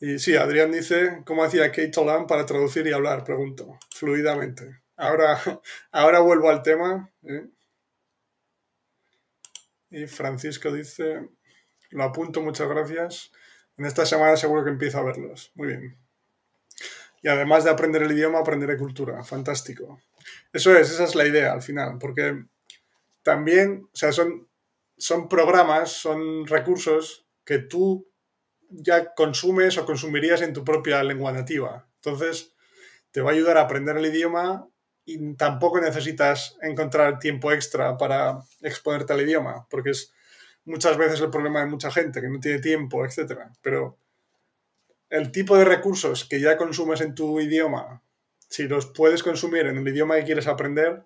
Y sí, Adrián dice, ¿cómo hacía Kate Lamb para traducir y hablar? Pregunto, fluidamente. Ahora, ahora vuelvo al tema. ¿eh? Y Francisco dice, lo apunto, muchas gracias. En esta semana seguro que empiezo a verlos. Muy bien. Y además de aprender el idioma, aprenderé cultura. Fantástico. Eso es, esa es la idea al final, porque también, o sea, son, son programas, son recursos que tú ya consumes o consumirías en tu propia lengua nativa. Entonces, te va a ayudar a aprender el idioma y tampoco necesitas encontrar tiempo extra para exponerte al idioma, porque es muchas veces el problema de mucha gente que no tiene tiempo, etc. Pero el tipo de recursos que ya consumes en tu idioma, si los puedes consumir en el idioma que quieres aprender,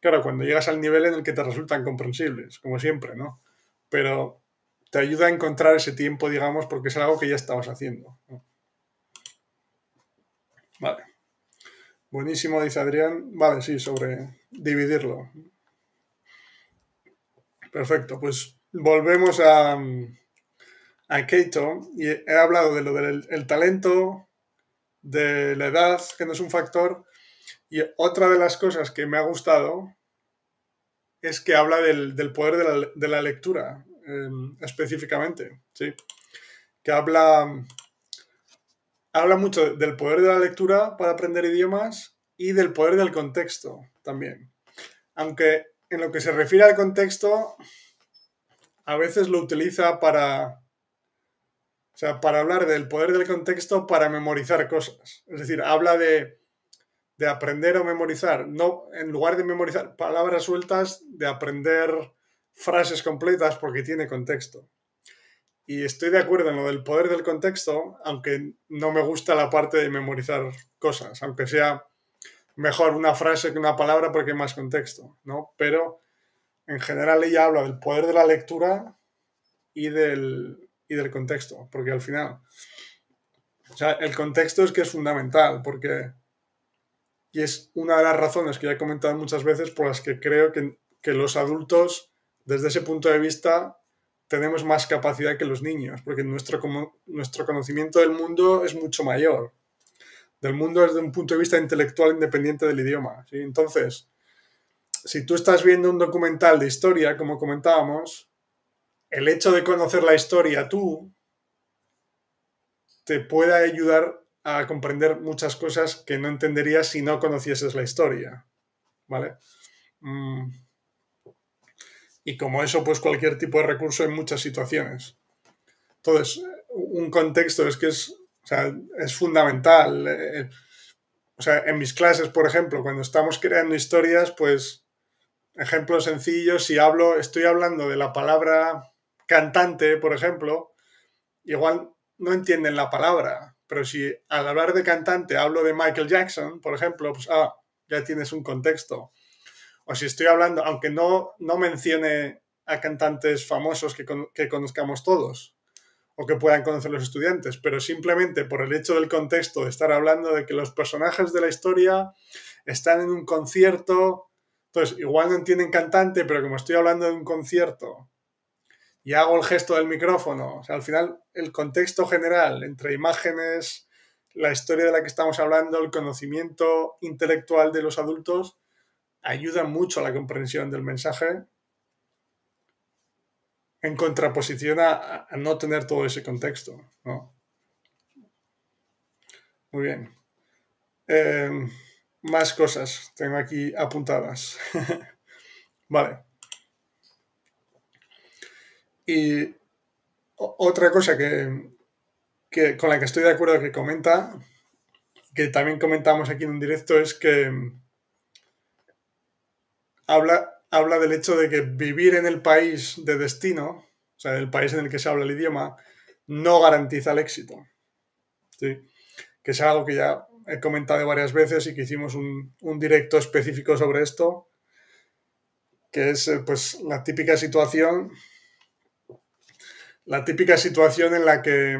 claro, cuando llegas al nivel en el que te resultan comprensibles, como siempre, ¿no? Pero te ayuda a encontrar ese tiempo, digamos, porque es algo que ya estabas haciendo. Vale. Buenísimo, dice Adrián. Vale, sí, sobre dividirlo. Perfecto, pues volvemos a, a Keito y he hablado de lo del talento, de la edad, que no es un factor, y otra de las cosas que me ha gustado es que habla del, poder de la, de la lectura. Em, específicamente, ¿sí? Que habla, habla mucho del poder de la lectura para aprender idiomas y del poder del contexto también. Aunque en lo que se refiere al contexto, a veces lo utiliza para, o sea, para hablar del poder del contexto para memorizar cosas. Es decir, habla de, de aprender o memorizar, no, en lugar de memorizar palabras sueltas, de aprender frases completas porque tiene contexto. Y estoy de acuerdo en lo del poder del contexto, aunque no me gusta la parte de memorizar cosas, aunque sea mejor una frase que una palabra porque hay más contexto, ¿no? Pero en general ella habla del poder de la lectura y del, y del contexto, porque al final, o sea, el contexto es que es fundamental, porque, y es una de las razones que ya he comentado muchas veces por las que creo que, que los adultos desde ese punto de vista tenemos más capacidad que los niños, porque nuestro, nuestro conocimiento del mundo es mucho mayor. Del mundo desde un punto de vista intelectual independiente del idioma. Entonces, si tú estás viendo un documental de historia, como comentábamos, el hecho de conocer la historia tú te puede ayudar a comprender muchas cosas que no entenderías si no conocieses la historia. ¿Vale? Mm. y como eso, pues cualquier tipo de recurso en muchas situaciones. Entonces, un contexto es que es, es fundamental. Eh, o sea, en mis clases, por ejemplo, cuando estamos creando historias, pues, ejemplos sencillos, si hablo, estoy hablando de la palabra cantante, por ejemplo, igual no entienden la palabra, pero si al hablar de cantante hablo de Michael Jackson, por ejemplo, pues, ah, ya tienes un contexto. O si estoy hablando, aunque no, no mencione a cantantes famosos que, que conozcamos todos, o que puedan conocer los estudiantes, pero simplemente por el hecho del contexto de estar hablando de que los personajes de la historia están en un concierto, entonces igual no entienden cantante, pero como estoy hablando de un concierto y hago el gesto del micrófono, o sea, al final el contexto general entre imágenes, la historia de la que estamos hablando, el conocimiento intelectual de los adultos, ayuda mucho a la comprensión del mensaje en contraposición a, no tener todo ese contexto. Muy bien. Em, más cosas tengo aquí apuntadas. vale. Y otra cosa que, que, con la que estoy de acuerdo que comenta, que también comentamos aquí en un directo, es que habla, habla del hecho de que vivir en el país de destino, o sea, el país en el que se habla el idioma, no garantiza el éxito. ¿sí? Que es algo que ya he comentado varias veces y que hicimos un, directo específico sobre esto, que es eh, pues la típica situación, la típica situación en la que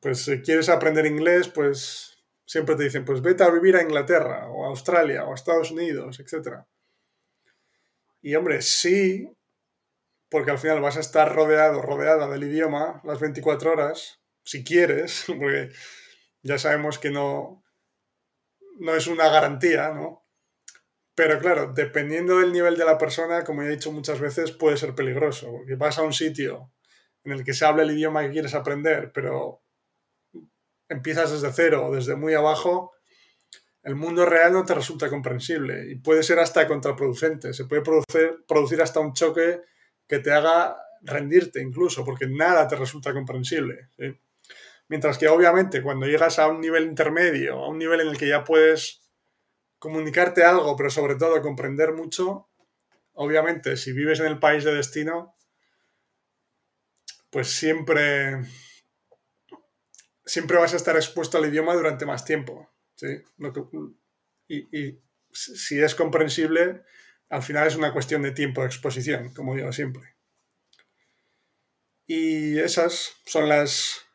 pues si quieres aprender inglés, pues siempre te dicen, pues vete a vivir a Inglaterra o a Australia o a Estados Unidos, etcétera y hombre, sí, porque al final vas a estar rodeado, rodeada del idioma las 24 horas, si quieres, porque ya sabemos que no, no es una garantía, ¿no? Pero claro, dependiendo del nivel de la persona, como he dicho muchas veces, puede ser peligroso, porque vas a un sitio en el que se habla el idioma que quieres aprender, pero empiezas desde cero o desde muy abajo, el mundo real no te resulta comprensible y puede ser hasta contraproducente. Se puede producir, producir hasta un choque que te haga rendirte incluso, porque nada te resulta comprensible. Mientras que obviamente cuando llegas a un nivel intermedio, a un nivel en el que ya puedes comunicarte algo, pero sobre todo comprender mucho, obviamente si vives en el país de destino, pues siempre, siempre vas a estar expuesto al idioma durante más tiempo. ¿sí? y, si es comprensible, al final es una cuestión de tiempo de exposición, como digo siempre. Y esas son las,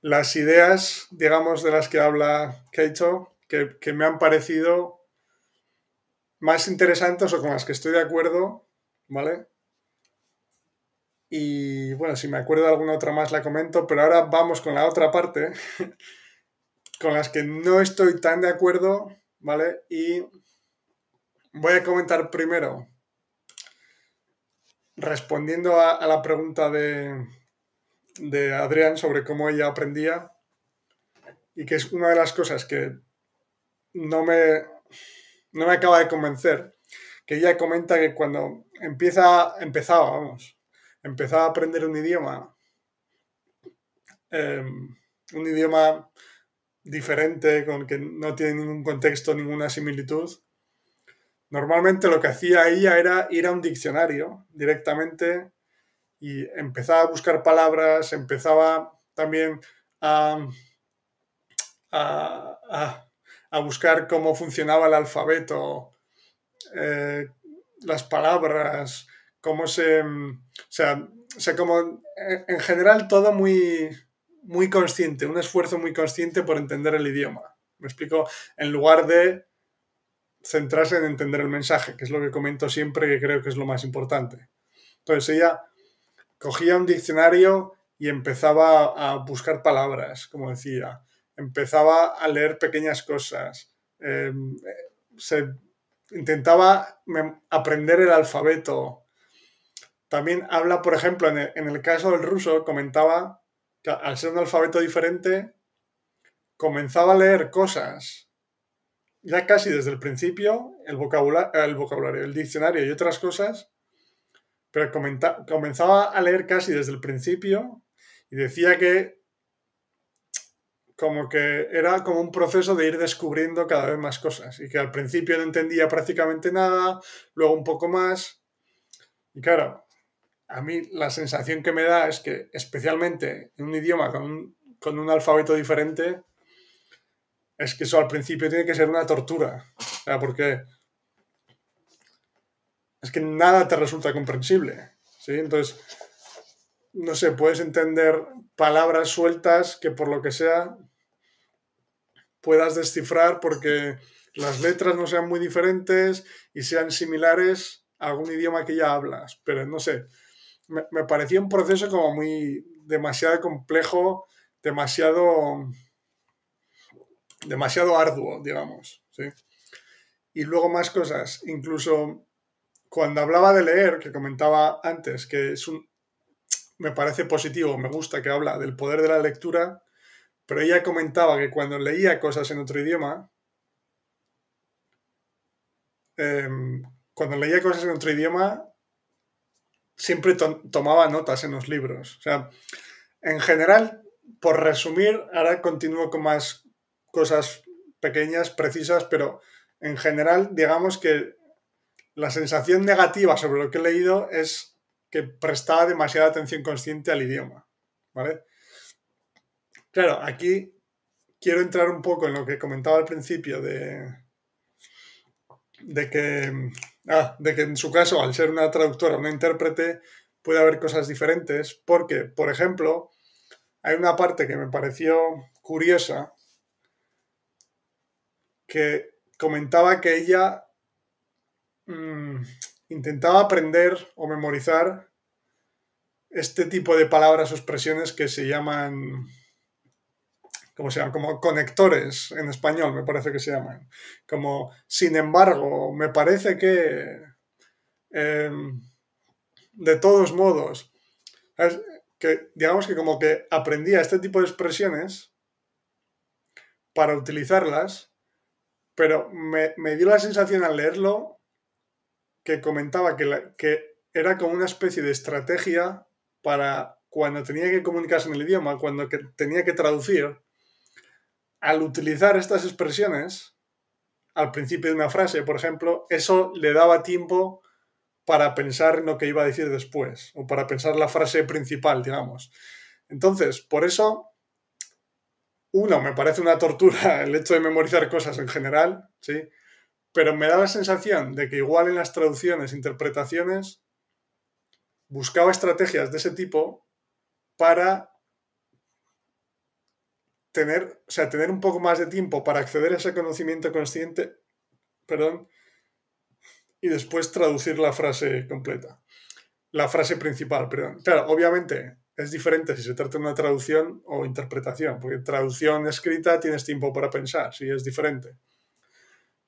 las ideas, digamos, de las que habla Keito, que, que me han parecido más interesantes o con las que estoy de acuerdo, ¿vale? Y bueno, si me acuerdo de alguna otra más la comento, pero ahora vamos con la otra parte, con las que no estoy tan de acuerdo, ¿vale? Y voy a comentar primero, respondiendo a, la pregunta de, de Adrián sobre cómo ella aprendía, y que es una de las cosas que no me, no me acaba de convencer, que ella comenta que cuando empieza, empezaba, vamos, empezaba a aprender un idioma, em, un idioma diferente, con que no tiene ningún contexto, ninguna similitud. Normalmente lo que hacía ella era ir a un diccionario directamente y empezaba a buscar palabras, empezaba también a, a, buscar cómo funcionaba el alfabeto, eh, las palabras, cómo se... O sea, o sea, como en general todo muy, muy consciente, un esfuerzo muy consciente por entender el idioma. Me explico, en lugar de centrarse en entender el mensaje, que es lo que comento siempre que creo que es lo más importante. Entonces ella cogía un diccionario y empezaba a buscar palabras, como decía, empezaba a leer pequeñas cosas, em, se intentaba aprender el alfabeto. También habla, por ejemplo, en el, caso del ruso, comentaba al ser un alfabeto diferente, comenzaba a leer cosas ya casi desde el principio, el vocabulario, el diccionario y otras cosas, pero comenzaba a leer casi desde el principio y decía que como que era como un proceso de ir descubriendo cada vez más cosas y que al principio no entendía prácticamente nada, luego un poco más. Y claro, a mí la sensación que me da es que especialmente en un idioma con un, con un alfabeto diferente, es que eso al principio tiene que ser una tortura. O sea, porque es que nada te resulta comprensible. ¿sí? Entonces, no sé, puedes entender palabras sueltas que por lo que sea puedas descifrar porque las letras no sean muy diferentes y sean similares a algún idioma que ya hablas. Pero no sé, me, parecía un proceso como muy demasiado complejo, demasiado, demasiado arduo, digamos. ¿sí? Y luego más cosas, incluso cuando hablaba de leer, que comentaba antes, que es un, me parece positivo, me gusta que habla del poder de la lectura, pero ella comentaba que cuando leía cosas en otro idioma, em, cuando leía cosas en otro idioma, siempre tomaba notas en los libros. O sea, en general, por resumir, ahora continúo con más cosas pequeñas, precisas, pero en general, digamos que la sensación negativa sobre lo que he leído es que prestaba demasiada atención consciente al idioma. ¿Vale? Claro, aquí quiero entrar un poco en lo que comentaba al principio de, de que, ah, de que en su caso, al ser una traductora, una intérprete, puede haber cosas diferentes, porque, por ejemplo, hay una parte que me pareció curiosa que comentaba que ella mm, intentaba aprender o memorizar este tipo de palabras o expresiones que se llaman ¿cómo se llama? Como conectores en español, me parece que se llaman. Como, sin embargo, me parece que, em, de todos modos, que digamos que como que aprendía este tipo de expresiones para utilizarlas, pero me, dio la sensación al leerlo que comentaba que, que era como una especie de estrategia para cuando tenía que comunicarse en el idioma, cuando que tenía que traducir, al utilizar estas expresiones al principio de una frase, por ejemplo, eso le daba tiempo para pensar en lo que iba a decir después, o para pensar la frase principal, digamos. Entonces, por eso, uno, me parece una tortura el hecho de memorizar cosas en general, ¿sí? Pero me da la sensación de que igual en las traducciones, interpretaciones, buscaba estrategias de ese tipo para tener, o sea, tener un poco más de tiempo para acceder a ese conocimiento consciente, perdón, y después traducir la frase completa. La frase principal, perdón. Claro, obviamente es diferente si se trata de una traducción o interpretación, porque traducción escrita tienes tiempo para pensar, sí, es diferente.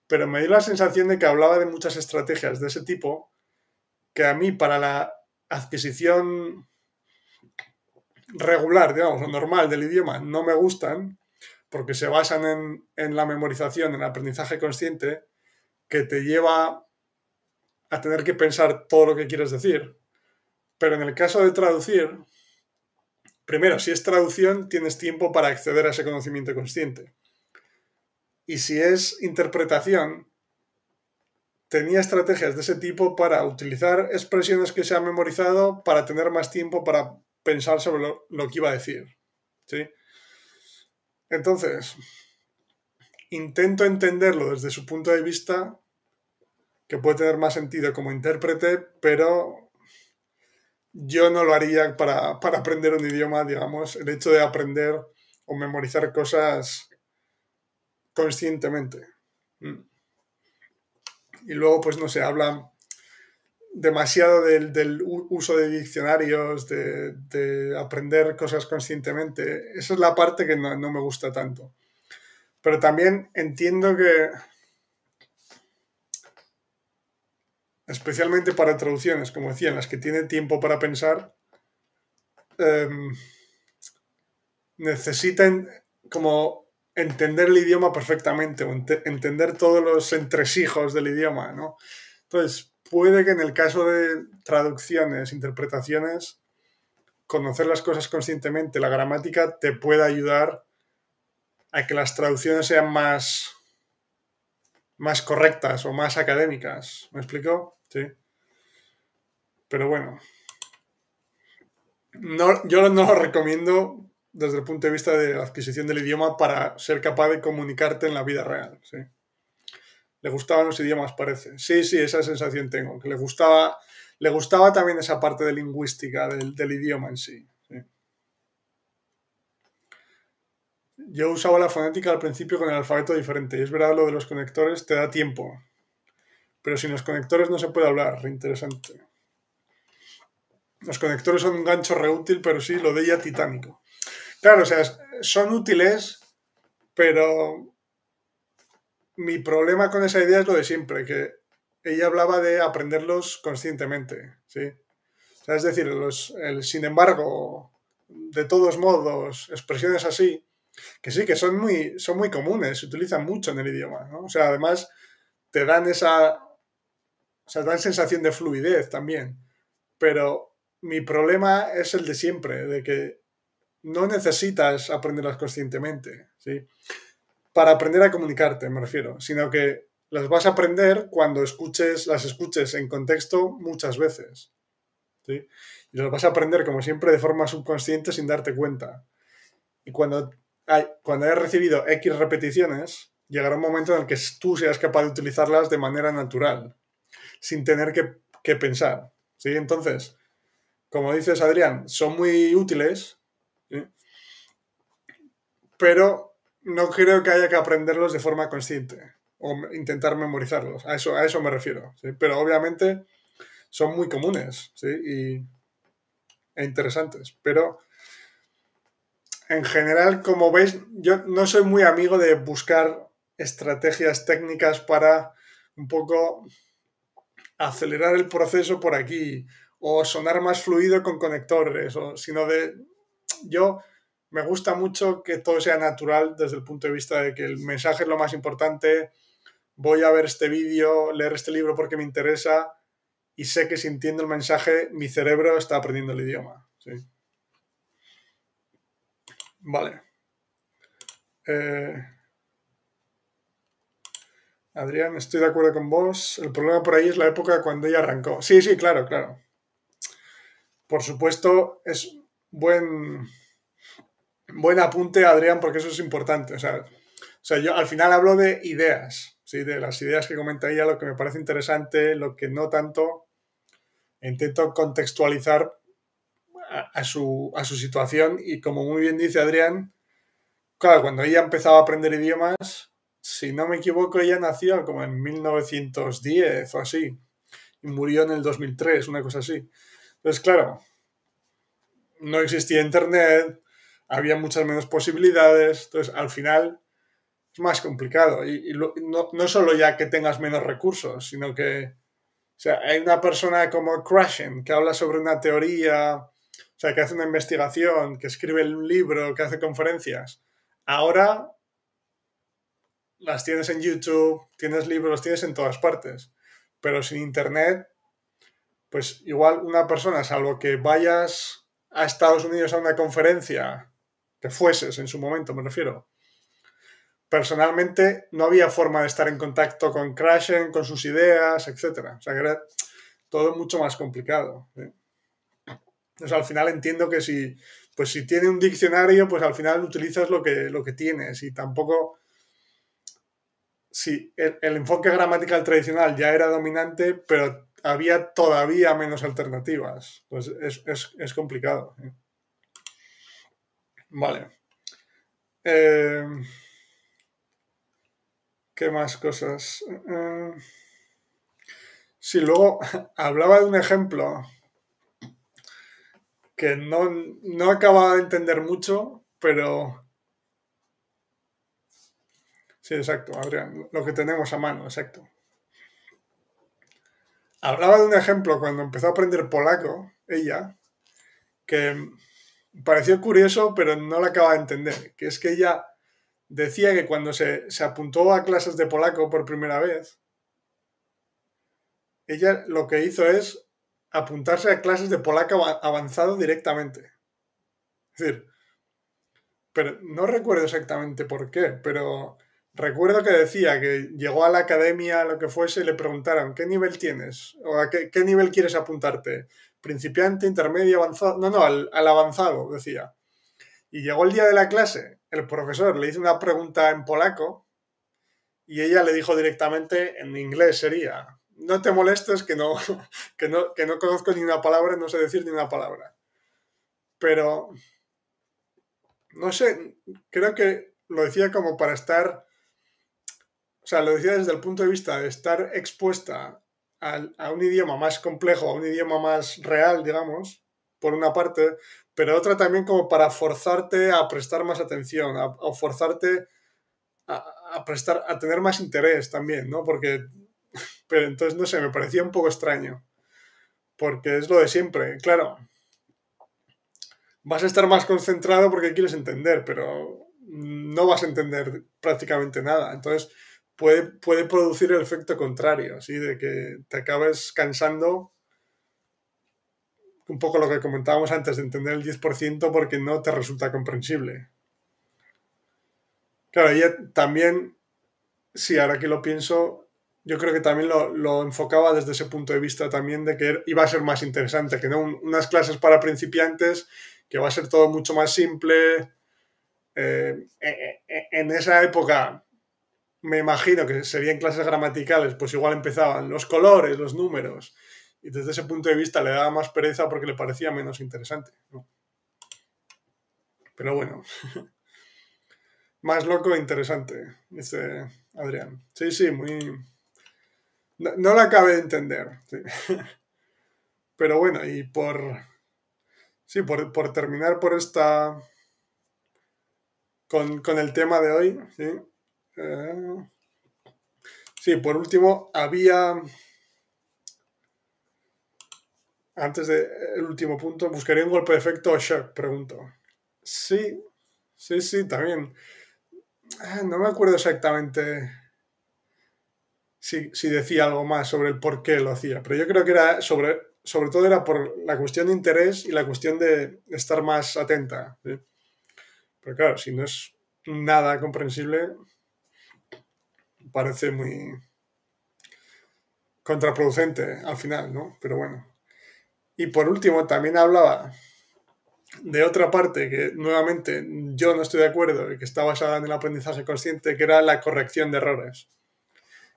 Pero me dio la sensación de que hablaba de muchas estrategias de ese tipo que a mí para la adquisición regular, digamos, o normal del idioma no me gustan, porque se basan en, la memorización, en el aprendizaje consciente, que te lleva a tener que pensar todo lo que quieres decir. Pero en el caso de traducir, primero, si es traducción, tienes tiempo para acceder a ese conocimiento consciente. Y si es interpretación, tenía estrategias de ese tipo para utilizar expresiones que se han memorizado para tener más tiempo para pensar sobre lo, que iba a decir. ¿sí? Entonces, intento entenderlo desde su punto de vista, que puede tener más sentido como intérprete, pero yo no lo haría para, aprender un idioma, digamos, el hecho de aprender o memorizar cosas conscientemente. Mm. Y luego, pues no sé, habla demasiado del, uso de diccionarios, de, aprender cosas conscientemente. Esa es la parte que no, me gusta tanto. Pero también entiendo que, especialmente para traducciones, como decía, en las que tiene tiempo para pensar, em, necesitan como entender el idioma perfectamente o entender todos los entresijos del idioma, ¿no? Entonces, puede que en el caso de traducciones, interpretaciones, conocer las cosas conscientemente, la gramática te pueda ayudar a que las traducciones sean más, más correctas o más académicas. ¿Me explico? Sí. Pero bueno. No, yo no lo recomiendo desde el punto de vista de la adquisición del idioma para ser capaz de comunicarte en la vida real. ¿sí? Le gustaban los idiomas, parece. Sí, sí, esa sensación tengo, que le gustaba, le gustaba también esa parte de lingüística del, idioma en sí, Yo usaba la fonética al principio con el alfabeto diferente, y es verdad lo de los conectores te da tiempo. Pero sin los conectores no se puede hablar, interesante. Los conectores son un gancho reútil, pero sí, lo de ella titánico. Claro, o sea, son útiles, pero mi problema con esa idea es lo de siempre, que ella hablaba de aprenderlos conscientemente, ¿sí? es decir, los, sin embargo, de todos modos, expresiones así, que sí, que son muy, son muy comunes, se utilizan mucho en el idioma, ¿no? O sea, además te dan esa, o sea, dan sensación de fluidez también, pero mi problema es el de siempre, de que no necesitas aprenderlas conscientemente, ¿sí? Para aprender a comunicarte, me refiero, sino que las vas a aprender cuando escuches, las escuches en contexto muchas veces. ¿sí? Y las vas a aprender, como siempre, de forma subconsciente sin darte cuenta. Y cuando, hay, cuando hayas recibido X repeticiones, llegará un momento en el que tú seas capaz de utilizarlas de manera natural, sin tener que, que pensar. ¿sí? Entonces, como dices, Adrián, son muy útiles, pero no creo que haya que aprenderlos de forma consciente o intentar memorizarlos. A eso, a eso me refiero. Pero obviamente son muy comunes y, e interesantes. Pero en general, como veis, yo no soy muy amigo de buscar estrategias técnicas para un poco acelerar el proceso por aquí o sonar más fluido con conectores, o, sino de yo me gusta mucho que todo sea natural desde el punto de vista de que el mensaje es lo más importante, voy a ver este vídeo, leer este libro porque me interesa y sé que si entiendo el mensaje mi cerebro está aprendiendo el idioma. Vale. Eh, Adrián, estoy de acuerdo con vos. El problema por ahí es la época cuando ella arrancó. Sí, sí, claro, claro. Por supuesto, es buen buen apunte, Adrián, porque eso es importante. O sea, yo al final hablo de ideas, ¿sí? de las ideas que comenta ella, lo que me parece interesante, lo que no tanto. Intento contextualizar a, su, a su situación y como muy bien dice Adrián, claro, cuando ella empezaba a aprender idiomas, si no me equivoco, ella nació como en 1910 o así y murió en el 2003, una cosa así. Entonces, claro, no existía internet, había muchas menos posibilidades, entonces al final es más complicado. Y, no, no, solo ya que tengas menos recursos, sino que o sea, hay una persona como Crashen que habla sobre una teoría, o sea, que hace una investigación, que escribe un libro, que hace conferencias. Ahora las tienes en YouTube, tienes libros, tienes en todas partes. Pero sin Internet, pues igual una persona, salvo que vayas a Estados Unidos a una conferencia fueses en su momento, me refiero. Personalmente no había forma de estar en contacto con Crashen, con sus ideas, etc. O sea que era todo mucho más complicado. Entonces al final entiendo que si, pues si tiene un diccionario, pues al final utilizas lo que, lo que tienes y tampoco... Sí, el, enfoque gramatical tradicional ya era dominante, pero había todavía menos alternativas. Pues es, complicado. Vale. Eh, ¿Qué más cosas? Eh, sí, luego hablaba de un ejemplo que no, no acababa de entender mucho, pero... Sí, exacto, Adrián, lo que tenemos a mano, exacto. Hablaba de un ejemplo cuando empezó a aprender polaco, ella, que pareció curioso, pero no lo acaba de entender, que es que ella decía que cuando se, apuntó a clases de polaco por primera vez, ella lo que hizo es apuntarse a clases de polaco avanzado directamente. Es decir, pero no recuerdo exactamente por qué, pero recuerdo que decía que llegó a la academia, lo que fuese, y le preguntaron, ¿qué nivel tienes? ¿O a qué, nivel quieres apuntarte? ¿Principiante, intermedio, avanzado? No, no, al, avanzado, decía. Y llegó el día de la clase, el profesor le hizo una pregunta en polaco y ella le dijo directamente en inglés sería, no te molestes que no, que no, que no conozco ni una palabra, no sé decir ni una palabra. Pero, no sé, creo que lo decía como para estar, o sea, lo decía desde el punto de vista de estar expuesta a, un idioma más complejo, a un idioma más real, digamos, por una parte, pero otra también como para forzarte a prestar más atención, a, forzarte a, a, prestar, a tener más interés también, ¿no? Porque pero entonces, no sé, me parecía un poco extraño. Porque es lo de siempre. Claro, vas a estar más concentrado porque quieres entender, pero no vas a entender prácticamente nada. Entonces, puede, puede producir el efecto contrario, ¿sí? De que te acabes cansando un poco lo que comentábamos antes de entender el 10% porque no te resulta comprensible. Claro, y también, sí, ahora que lo pienso, yo creo que también lo, enfocaba desde ese punto de vista también de que iba a ser más interesante, que no unas clases para principiantes, que va a ser todo mucho más simple. Eh, e, e, en esa época me imagino que serían clases gramaticales, pues igual empezaban los colores, los números, y desde ese punto de vista le daba más pereza porque le parecía menos interesante. Pero bueno, más loco e interesante, dice Adrián. Sí, sí, muy, no, no la acabé de entender. Pero bueno, y por. Sí, por, terminar por esta. Con, el tema de hoy, ¿sí? Eh, sí, por último, había. Antes del último punto, ¿buscaría un golpe de efecto o shock? Pregunto. Sí, sí, sí, también. Ah, no me acuerdo exactamente si, decía algo más sobre el por qué lo hacía, pero yo creo que era sobre, sobre todo era por la cuestión de interés y la cuestión de estar más atenta. Pero claro, si no es nada comprensible, parece muy contraproducente al final, ¿no? Pero bueno. Y por último, también hablaba de otra parte que nuevamente yo no estoy de acuerdo y que está basada en el aprendizaje consciente, que era la corrección de errores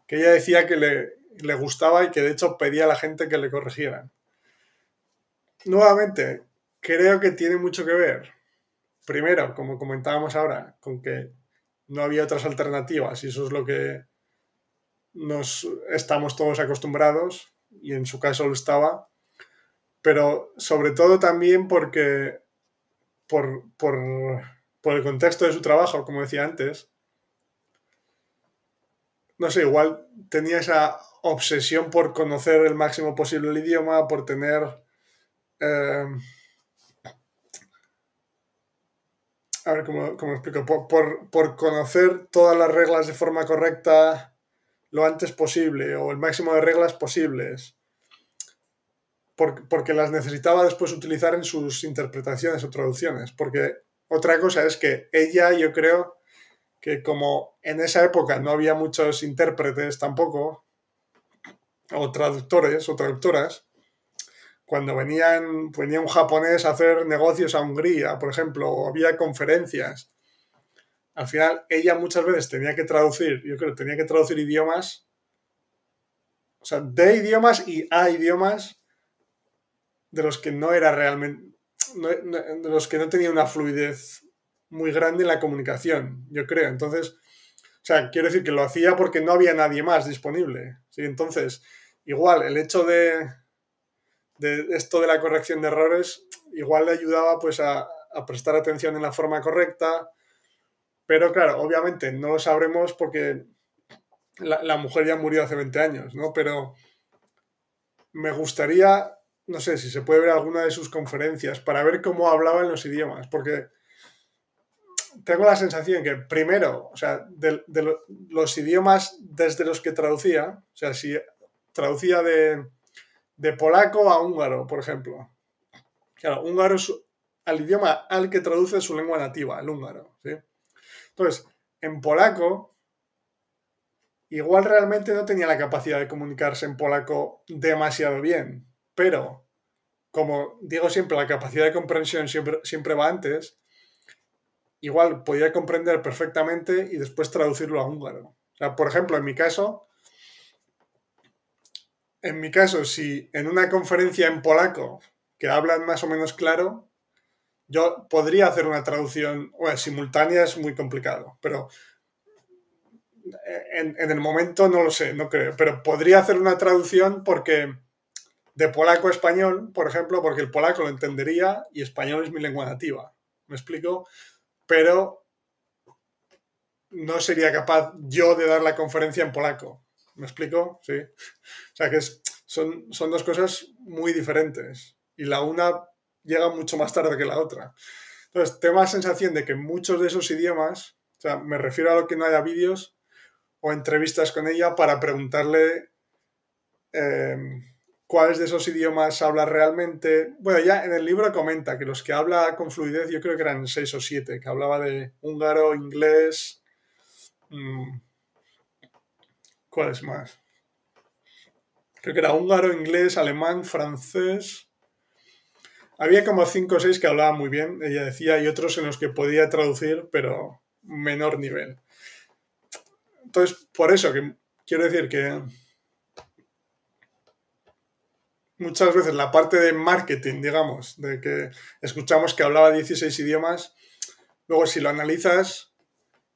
que ella decía que le, gustaba y que de hecho pedía a la gente que le corrigieran. Nuevamente, creo que tiene mucho que ver, primero, como comentábamos ahora, con que no había otras alternativas y eso es lo que nos estamos todos acostumbrados y en su caso lo estaba, pero sobre todo también porque por, por el contexto de su trabajo, como decía antes, no sé, igual tenía esa obsesión por conocer el máximo posible el idioma, por tener... Eh, a ver cómo, explico. Por, conocer todas las reglas de forma correcta lo antes posible o el máximo de reglas posibles. porque las necesitaba después utilizar en sus interpretaciones o traducciones. Porque otra cosa es que ella, yo creo, que como en esa época no había muchos intérpretes tampoco, o traductores o traductoras, cuando venían, venía un japonés a hacer negocios a Hungría, por ejemplo, o había conferencias, al final ella muchas veces tenía que traducir, yo creo, tenía que traducir idiomas, o sea, de idiomas y a idiomas de los que no era realmente, de los que no tenía una fluidez muy grande en la comunicación, yo creo. Entonces, o sea, quiero decir que lo hacía porque no había nadie más disponible. ¿sí? Entonces, igual, el hecho de, de esto de la corrección de errores, igual le ayudaba pues a, prestar atención en la forma correcta. Pero claro, obviamente no lo sabremos porque la, la, mujer ya murió hace 20 años, ¿no? Pero me gustaría, no sé si se puede ver alguna de sus conferencias para ver cómo hablaba en los idiomas, porque tengo la sensación que primero, o sea, de, los idiomas desde los que traducía, o sea, si traducía de, de polaco a húngaro, por ejemplo. Claro, húngaro es al idioma al que traduce su lengua nativa, el húngaro. Entonces, en polaco, igual realmente no tenía la capacidad de comunicarse en polaco demasiado bien, pero como digo siempre, la capacidad de comprensión siempre, siempre va antes, igual podía comprender perfectamente y después traducirlo a húngaro. Por ejemplo, en mi caso, en mi caso, si en una conferencia en polaco que hablan más o menos claro, yo podría hacer una traducción bueno, simultánea, es muy complicado, pero en, en, el momento no lo sé, no creo, pero podría hacer una traducción porque de polaco a español, por ejemplo, porque el polaco lo entendería y español es mi lengua nativa. ¿Me explico? Pero no sería capaz yo de dar la conferencia en polaco. ¿Me explico? Sí. O sea que son, son dos cosas muy diferentes. Y la una llega mucho más tarde que la otra. Entonces, tengo la sensación de que muchos de esos idiomas, o sea, me refiero a lo que no haya vídeos o entrevistas con ella para preguntarle eh, cuáles de esos idiomas habla realmente. Bueno, ya en el libro comenta que los que habla con fluidez, yo creo que eran seis o siete, que hablaba de húngaro, inglés. Mmm, ¿Cuál es más? Creo que era húngaro, inglés, alemán, francés. Había como cinco o seis que hablaban muy bien, ella decía, y otros en los que podía traducir, pero menor nivel. Entonces, por eso que quiero decir que muchas veces la parte de marketing, digamos, de que escuchamos que hablaba 16 idiomas, luego si lo analizas,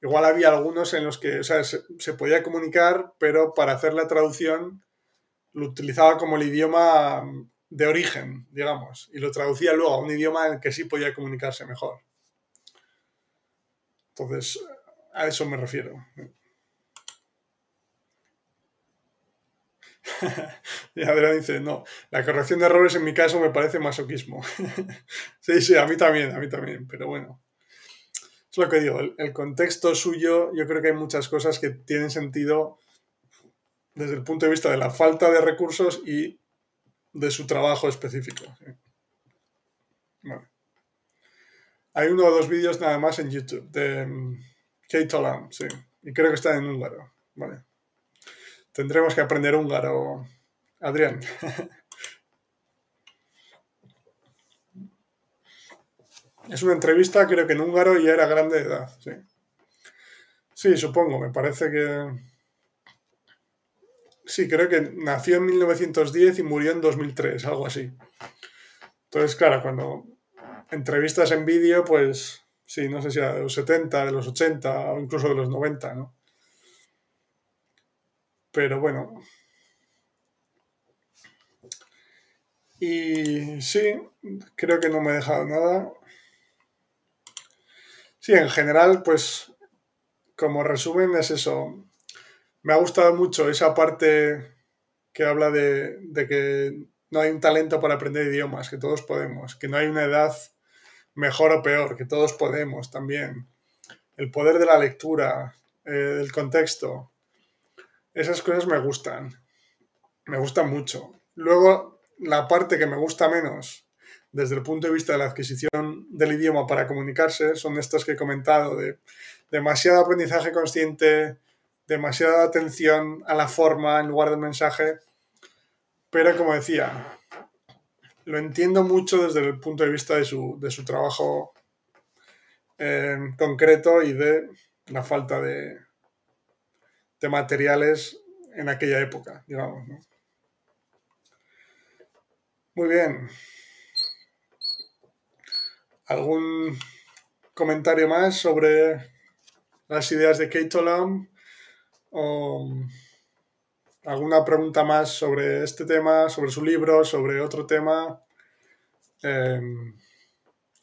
igual había algunos en los que se, se, podía comunicar, pero para hacer la traducción lo utilizaba como el idioma de origen, digamos, y lo traducía luego a un idioma en el que sí podía comunicarse mejor. Entonces, a eso me refiero. y Adrián dice, no, la corrección de errores en mi caso me parece masoquismo. sí, sí, a mí también, a mí también, pero bueno. Es lo que digo, el, contexto suyo, yo creo que hay muchas cosas que tienen sentido desde el punto de vista de la falta de recursos y de su trabajo específico. ¿sí? Hay uno o dos vídeos nada más en YouTube de um, Kate Olam, sí, y creo que está en húngaro. Tendremos que aprender húngaro, Adrián. es una entrevista, creo que en húngaro ya era grande de edad, sí. Sí, supongo, me parece que... Sí, creo que nació en 1910 y murió en 2003, algo así. Entonces, claro, cuando entrevistas en vídeo, pues sí, no sé si era de los 70, de los 80 o incluso de los 90, ¿no? Pero bueno. Y sí, creo que no me he dejado nada. Sí, en general, pues como resumen es eso. Me ha gustado mucho esa parte que habla de, que no hay un talento para aprender idiomas, que todos podemos, que no hay una edad mejor o peor, que todos podemos también. El poder de la lectura, eh, del contexto, esas cosas me gustan. Me gustan mucho. Luego, la parte que me gusta menos desde el punto de vista de la adquisición del idioma para comunicarse son estas que he comentado, de demasiado aprendizaje consciente, demasiada atención a la forma en lugar del mensaje. Pero como decía, lo entiendo mucho desde el punto de vista de su, de su trabajo eh, concreto y de la falta de, de materiales en aquella época, digamos. Muy bien. ¿Algún comentario más sobre las ideas de Kate Olam? ¿O alguna pregunta más sobre este tema, sobre su libro, sobre otro tema? Eh,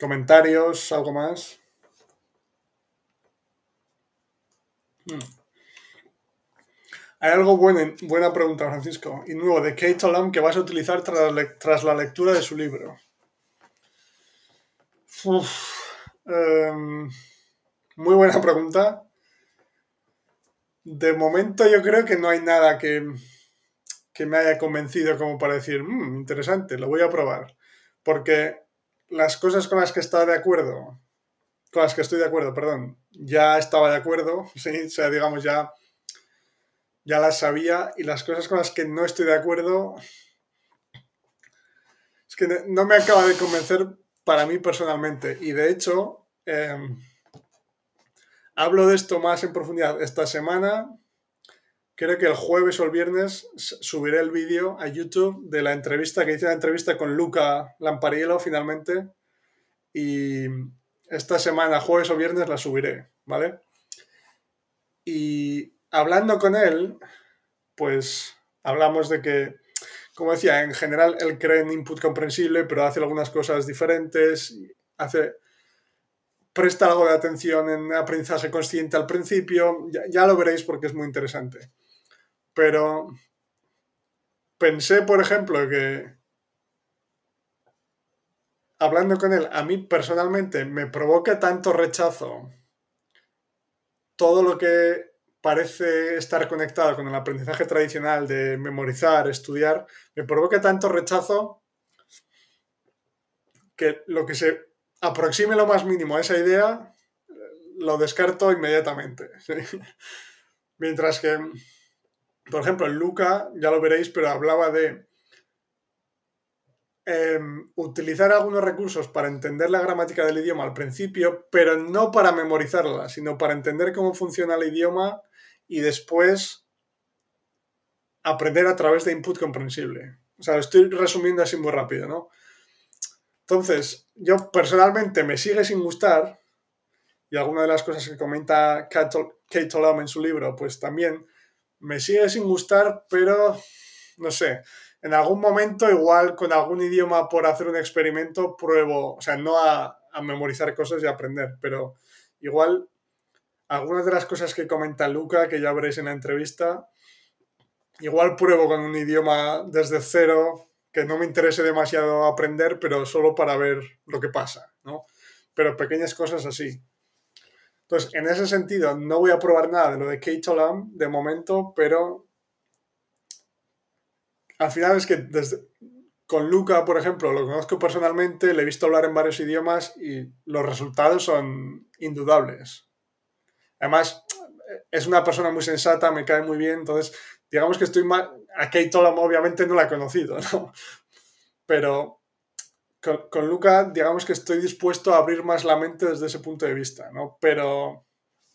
¿Comentarios? ¿Algo más? Hmm. Hay algo bueno, buena pregunta, Francisco, y nuevo de Kate Olam que vas a utilizar tras, tras la lectura de su libro. Eh, muy buena pregunta. De momento yo creo que no hay nada que, que me haya convencido como para decir, "Mm, interesante, lo voy a probar. Porque las cosas con las que estaba de acuerdo, con las que estoy de acuerdo, perdón, ya estaba de acuerdo, sí, o sea, digamos, ya, ya las sabía, y las cosas con las que no estoy de acuerdo, es que no me acaba de convencer para mí personalmente. Y de hecho, em, hablo de esto más en profundidad esta semana. Creo que el jueves o el viernes subiré el vídeo a YouTube de la entrevista que hice la entrevista con Luca Lampariello finalmente. Y esta semana, jueves o viernes, la subiré, ¿vale? Y hablando con él, pues hablamos de que, como decía, en general él cree en input comprensible, pero hace algunas cosas diferentes, hace presta algo de atención en aprendizaje consciente al principio, ya, ya lo veréis porque es muy interesante. Pero pensé, por ejemplo, que hablando con él, a mí personalmente me provoca tanto rechazo todo lo que parece estar conectado con el aprendizaje tradicional de memorizar, estudiar, me provoca tanto rechazo que lo que se aproxime lo más mínimo a esa idea lo descarto inmediatamente. Mientras que, por ejemplo, en Luca, ya lo veréis, pero hablaba de eh, utilizar algunos recursos para entender la gramática del idioma al principio, pero no para memorizarla, sino para entender cómo funciona el idioma y después aprender a través de input comprensible. O sea, lo estoy resumiendo así muy rápido, ¿no? Entonces, yo personalmente me sigue sin gustar, y alguna de las cosas que comenta Kate Olam en su libro, pues también me sigue sin gustar, pero no sé, en algún momento, igual con algún idioma por hacer un experimento, pruebo, o sea, no a, a memorizar cosas y aprender, pero igual algunas de las cosas que comenta Luca, que ya veréis en la entrevista, igual pruebo con un idioma desde cero, que no me interese demasiado aprender, pero solo para ver lo que pasa, ¿no? Pero pequeñas cosas así. Entonces, en ese sentido, no voy a probar nada de lo de Kate Olam de momento, pero al final es que con Luca, por ejemplo, lo conozco personalmente, le he visto hablar en varios idiomas y los resultados son indudables. Además, es una persona muy sensata, me cae muy bien, entonces, digamos que estoy más... A Kate Olam obviamente no la he conocido, ¿no? Pero con, con, Luca, digamos que estoy dispuesto a abrir más la mente desde ese punto de vista, ¿no? Pero...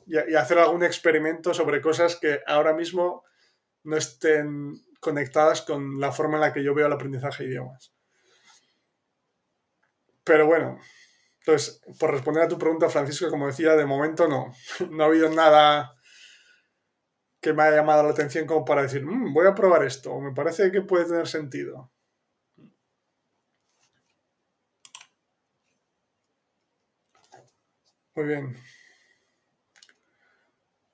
Y hacer algún experimento sobre cosas que ahora mismo no estén conectadas con la forma en la que yo veo el aprendizaje de idiomas. Pero bueno, entonces, por responder a tu pregunta, Francisco, como decía, de momento no. No ha habido nada que me haya llamado la atención como para decir, mmm, voy a probar esto, o me parece que puede tener sentido. Muy bien.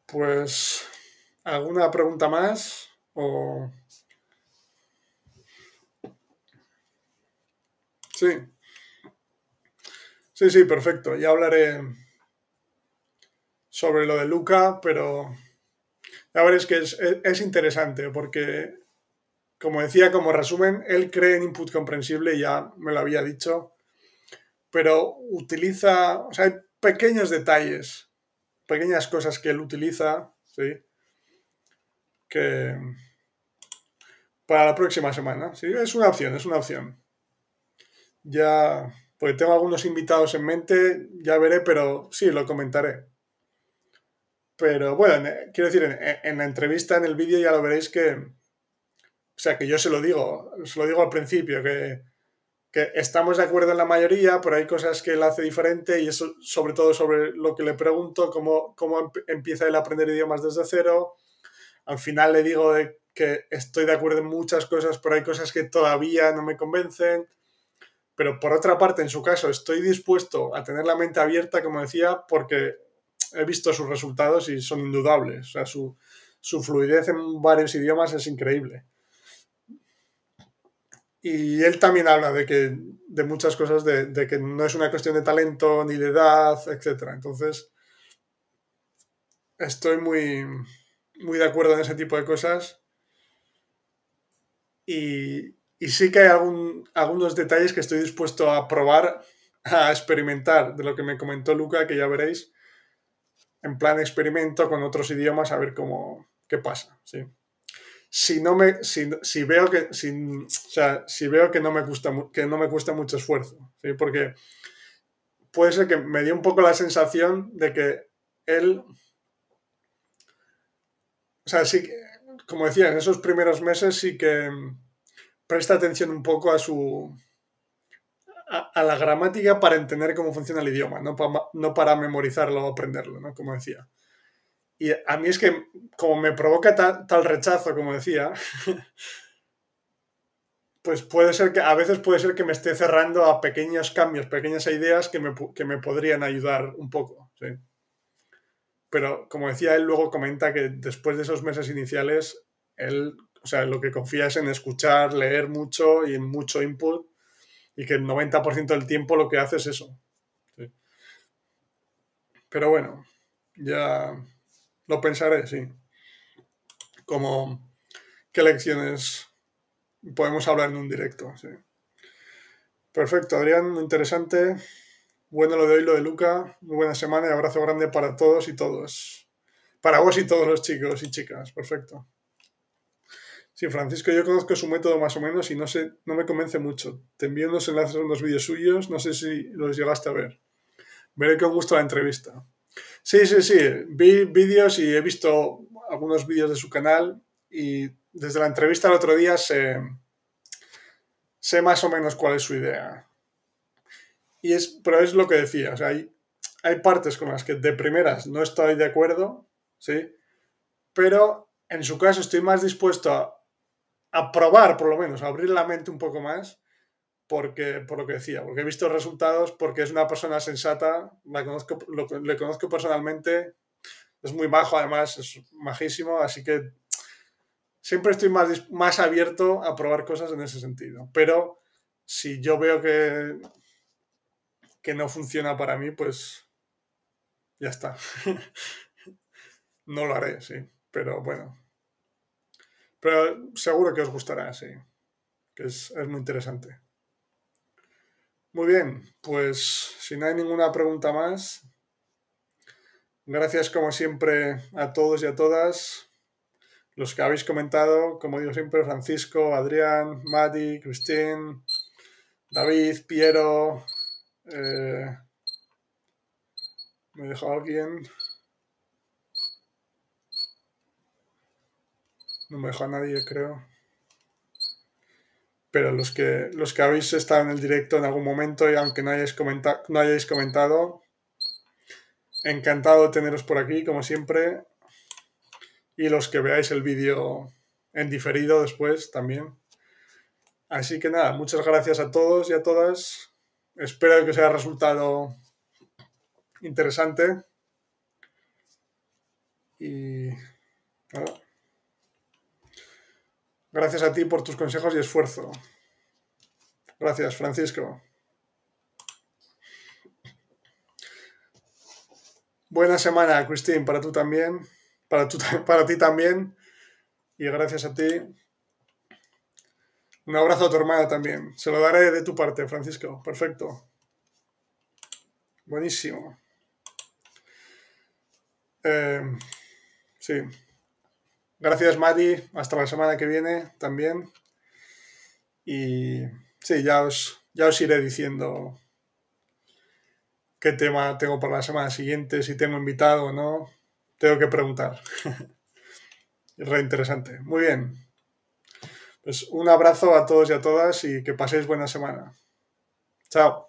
Pues, ¿alguna pregunta más? O... Sí. Sí, sí, perfecto. Ya hablaré sobre lo de Luca, pero ya veréis que es, es, interesante porque, como decía, como resumen, él cree en input comprensible, ya me lo había dicho, pero utiliza, o sea, hay pequeños detalles, pequeñas cosas que él utiliza, ¿sí? Que para la próxima semana, sí, es una opción, es una opción ya, porque tengo algunos invitados en mente, ya veré, pero sí, lo comentaré. Pero bueno, quiero decir, en, la entrevista, en el vídeo ya lo veréis que, o sea, que yo se lo digo, se lo digo al principio, que, que estamos de acuerdo en la mayoría, pero hay cosas que él hace diferente y eso sobre todo sobre lo que le pregunto, cómo, cómo empieza él a aprender idiomas desde cero. Al final le digo que estoy de acuerdo en muchas cosas, pero hay cosas que todavía no me convencen. Pero por otra parte, en su caso, estoy dispuesto a tener la mente abierta, como decía, porque he visto sus resultados y son indudables. O sea, su, su fluidez en varios idiomas es increíble. Y él también habla de que de muchas cosas, de, de, que no es una cuestión de talento ni de edad, etc. Entonces, estoy muy, muy de acuerdo en ese tipo de cosas. Y, sí que hay algunos detalles que estoy dispuesto a probar, a experimentar de lo que me comentó Luca, que ya veréis, en plan experimento con otros idiomas a ver cómo, qué pasa. ¿sí? Si, no me, si, veo que, si, si veo que no me que no me cuesta mucho esfuerzo, ¿sí? porque puede ser que me dio un poco la sensación de que él, o sea, sí, como decía, en esos primeros meses sí que presta atención un poco a su, a, la gramática para entender cómo funciona el idioma, no, no para memorizarlo o aprenderlo, ¿no? Como decía. Y a mí es que, como me provoca tal rechazo, como decía, pues puede ser que, a veces puede ser que me esté cerrando a pequeños cambios, pequeñas ideas que me, que me podrían ayudar un poco, ¿sí? Pero, como decía, él luego comenta que después de esos meses iniciales, él, o sea, lo que confía es en escuchar, leer mucho y en mucho input y que el 90% del tiempo lo que hace es eso. Pero bueno, ya lo pensaré, sí. Como qué lecciones podemos hablar en un directo, sí. Perfecto, Adrián, muy interesante. Bueno lo de hoy, lo de Luca. Muy buena semana y abrazo grande para todos y todos. Para vos y todos los chicos y chicas. Perfecto. Sí, Francisco, yo conozco su método más o menos y no sé, no me convence mucho. Te envío unos enlaces a unos vídeos suyos, no sé si los llegaste a ver. Veré con gusto la entrevista. Sí, sí, sí, vi vídeos y he visto algunos vídeos de su canal y desde la entrevista el otro día sé, sé más o menos cuál es su idea. Y es, pero es lo que decía, o sea, hay, hay partes con las que de primeras no estoy de acuerdo, ¿sí? Pero en su caso estoy más dispuesto a a probar, por lo menos, a abrir la mente un poco más, porque, por lo que decía, porque he visto resultados, porque es una persona sensata, la conozco, le conozco personalmente, es muy bajo, además, es majísimo, así que siempre estoy más, más abierto a probar cosas en ese sentido. Pero si yo veo que, que no funciona para mí, pues ya está. no lo haré, sí. Pero bueno, pero seguro que os gustará, sí. Que es, muy interesante. Muy bien, pues si no hay ninguna pregunta más, gracias como siempre a todos y a todas los que habéis comentado, como digo siempre, Francisco, Adrián, Madi, Cristín, David, Piero, eh, me dejado alguien. No me dejó a nadie, creo. Pero los que, los que habéis estado en el directo en algún momento y aunque no hayáis, no hayáis comentado, encantado de teneros por aquí, como siempre. Y los que veáis el vídeo en diferido después también. Así que nada, muchas gracias a todos y a todas. Espero que os haya resultado interesante. Y nada. Gracias a ti por tus consejos y esfuerzo. Gracias, Francisco. Buena semana, Cristín, para tú también, para, para ti también. Y gracias a ti. Un abrazo a tu hermana también. Se lo daré de tu parte, Francisco. Perfecto. Buenísimo. Eh, sí. Gracias, Mari. Hasta la semana que viene también. Y sí, ya os, ya os iré diciendo qué tema tengo para la semana siguiente, si tengo invitado o no. Tengo que preguntar. es re interesante. Muy bien. Pues un abrazo a todos y a todas y que paséis buena semana. Chao.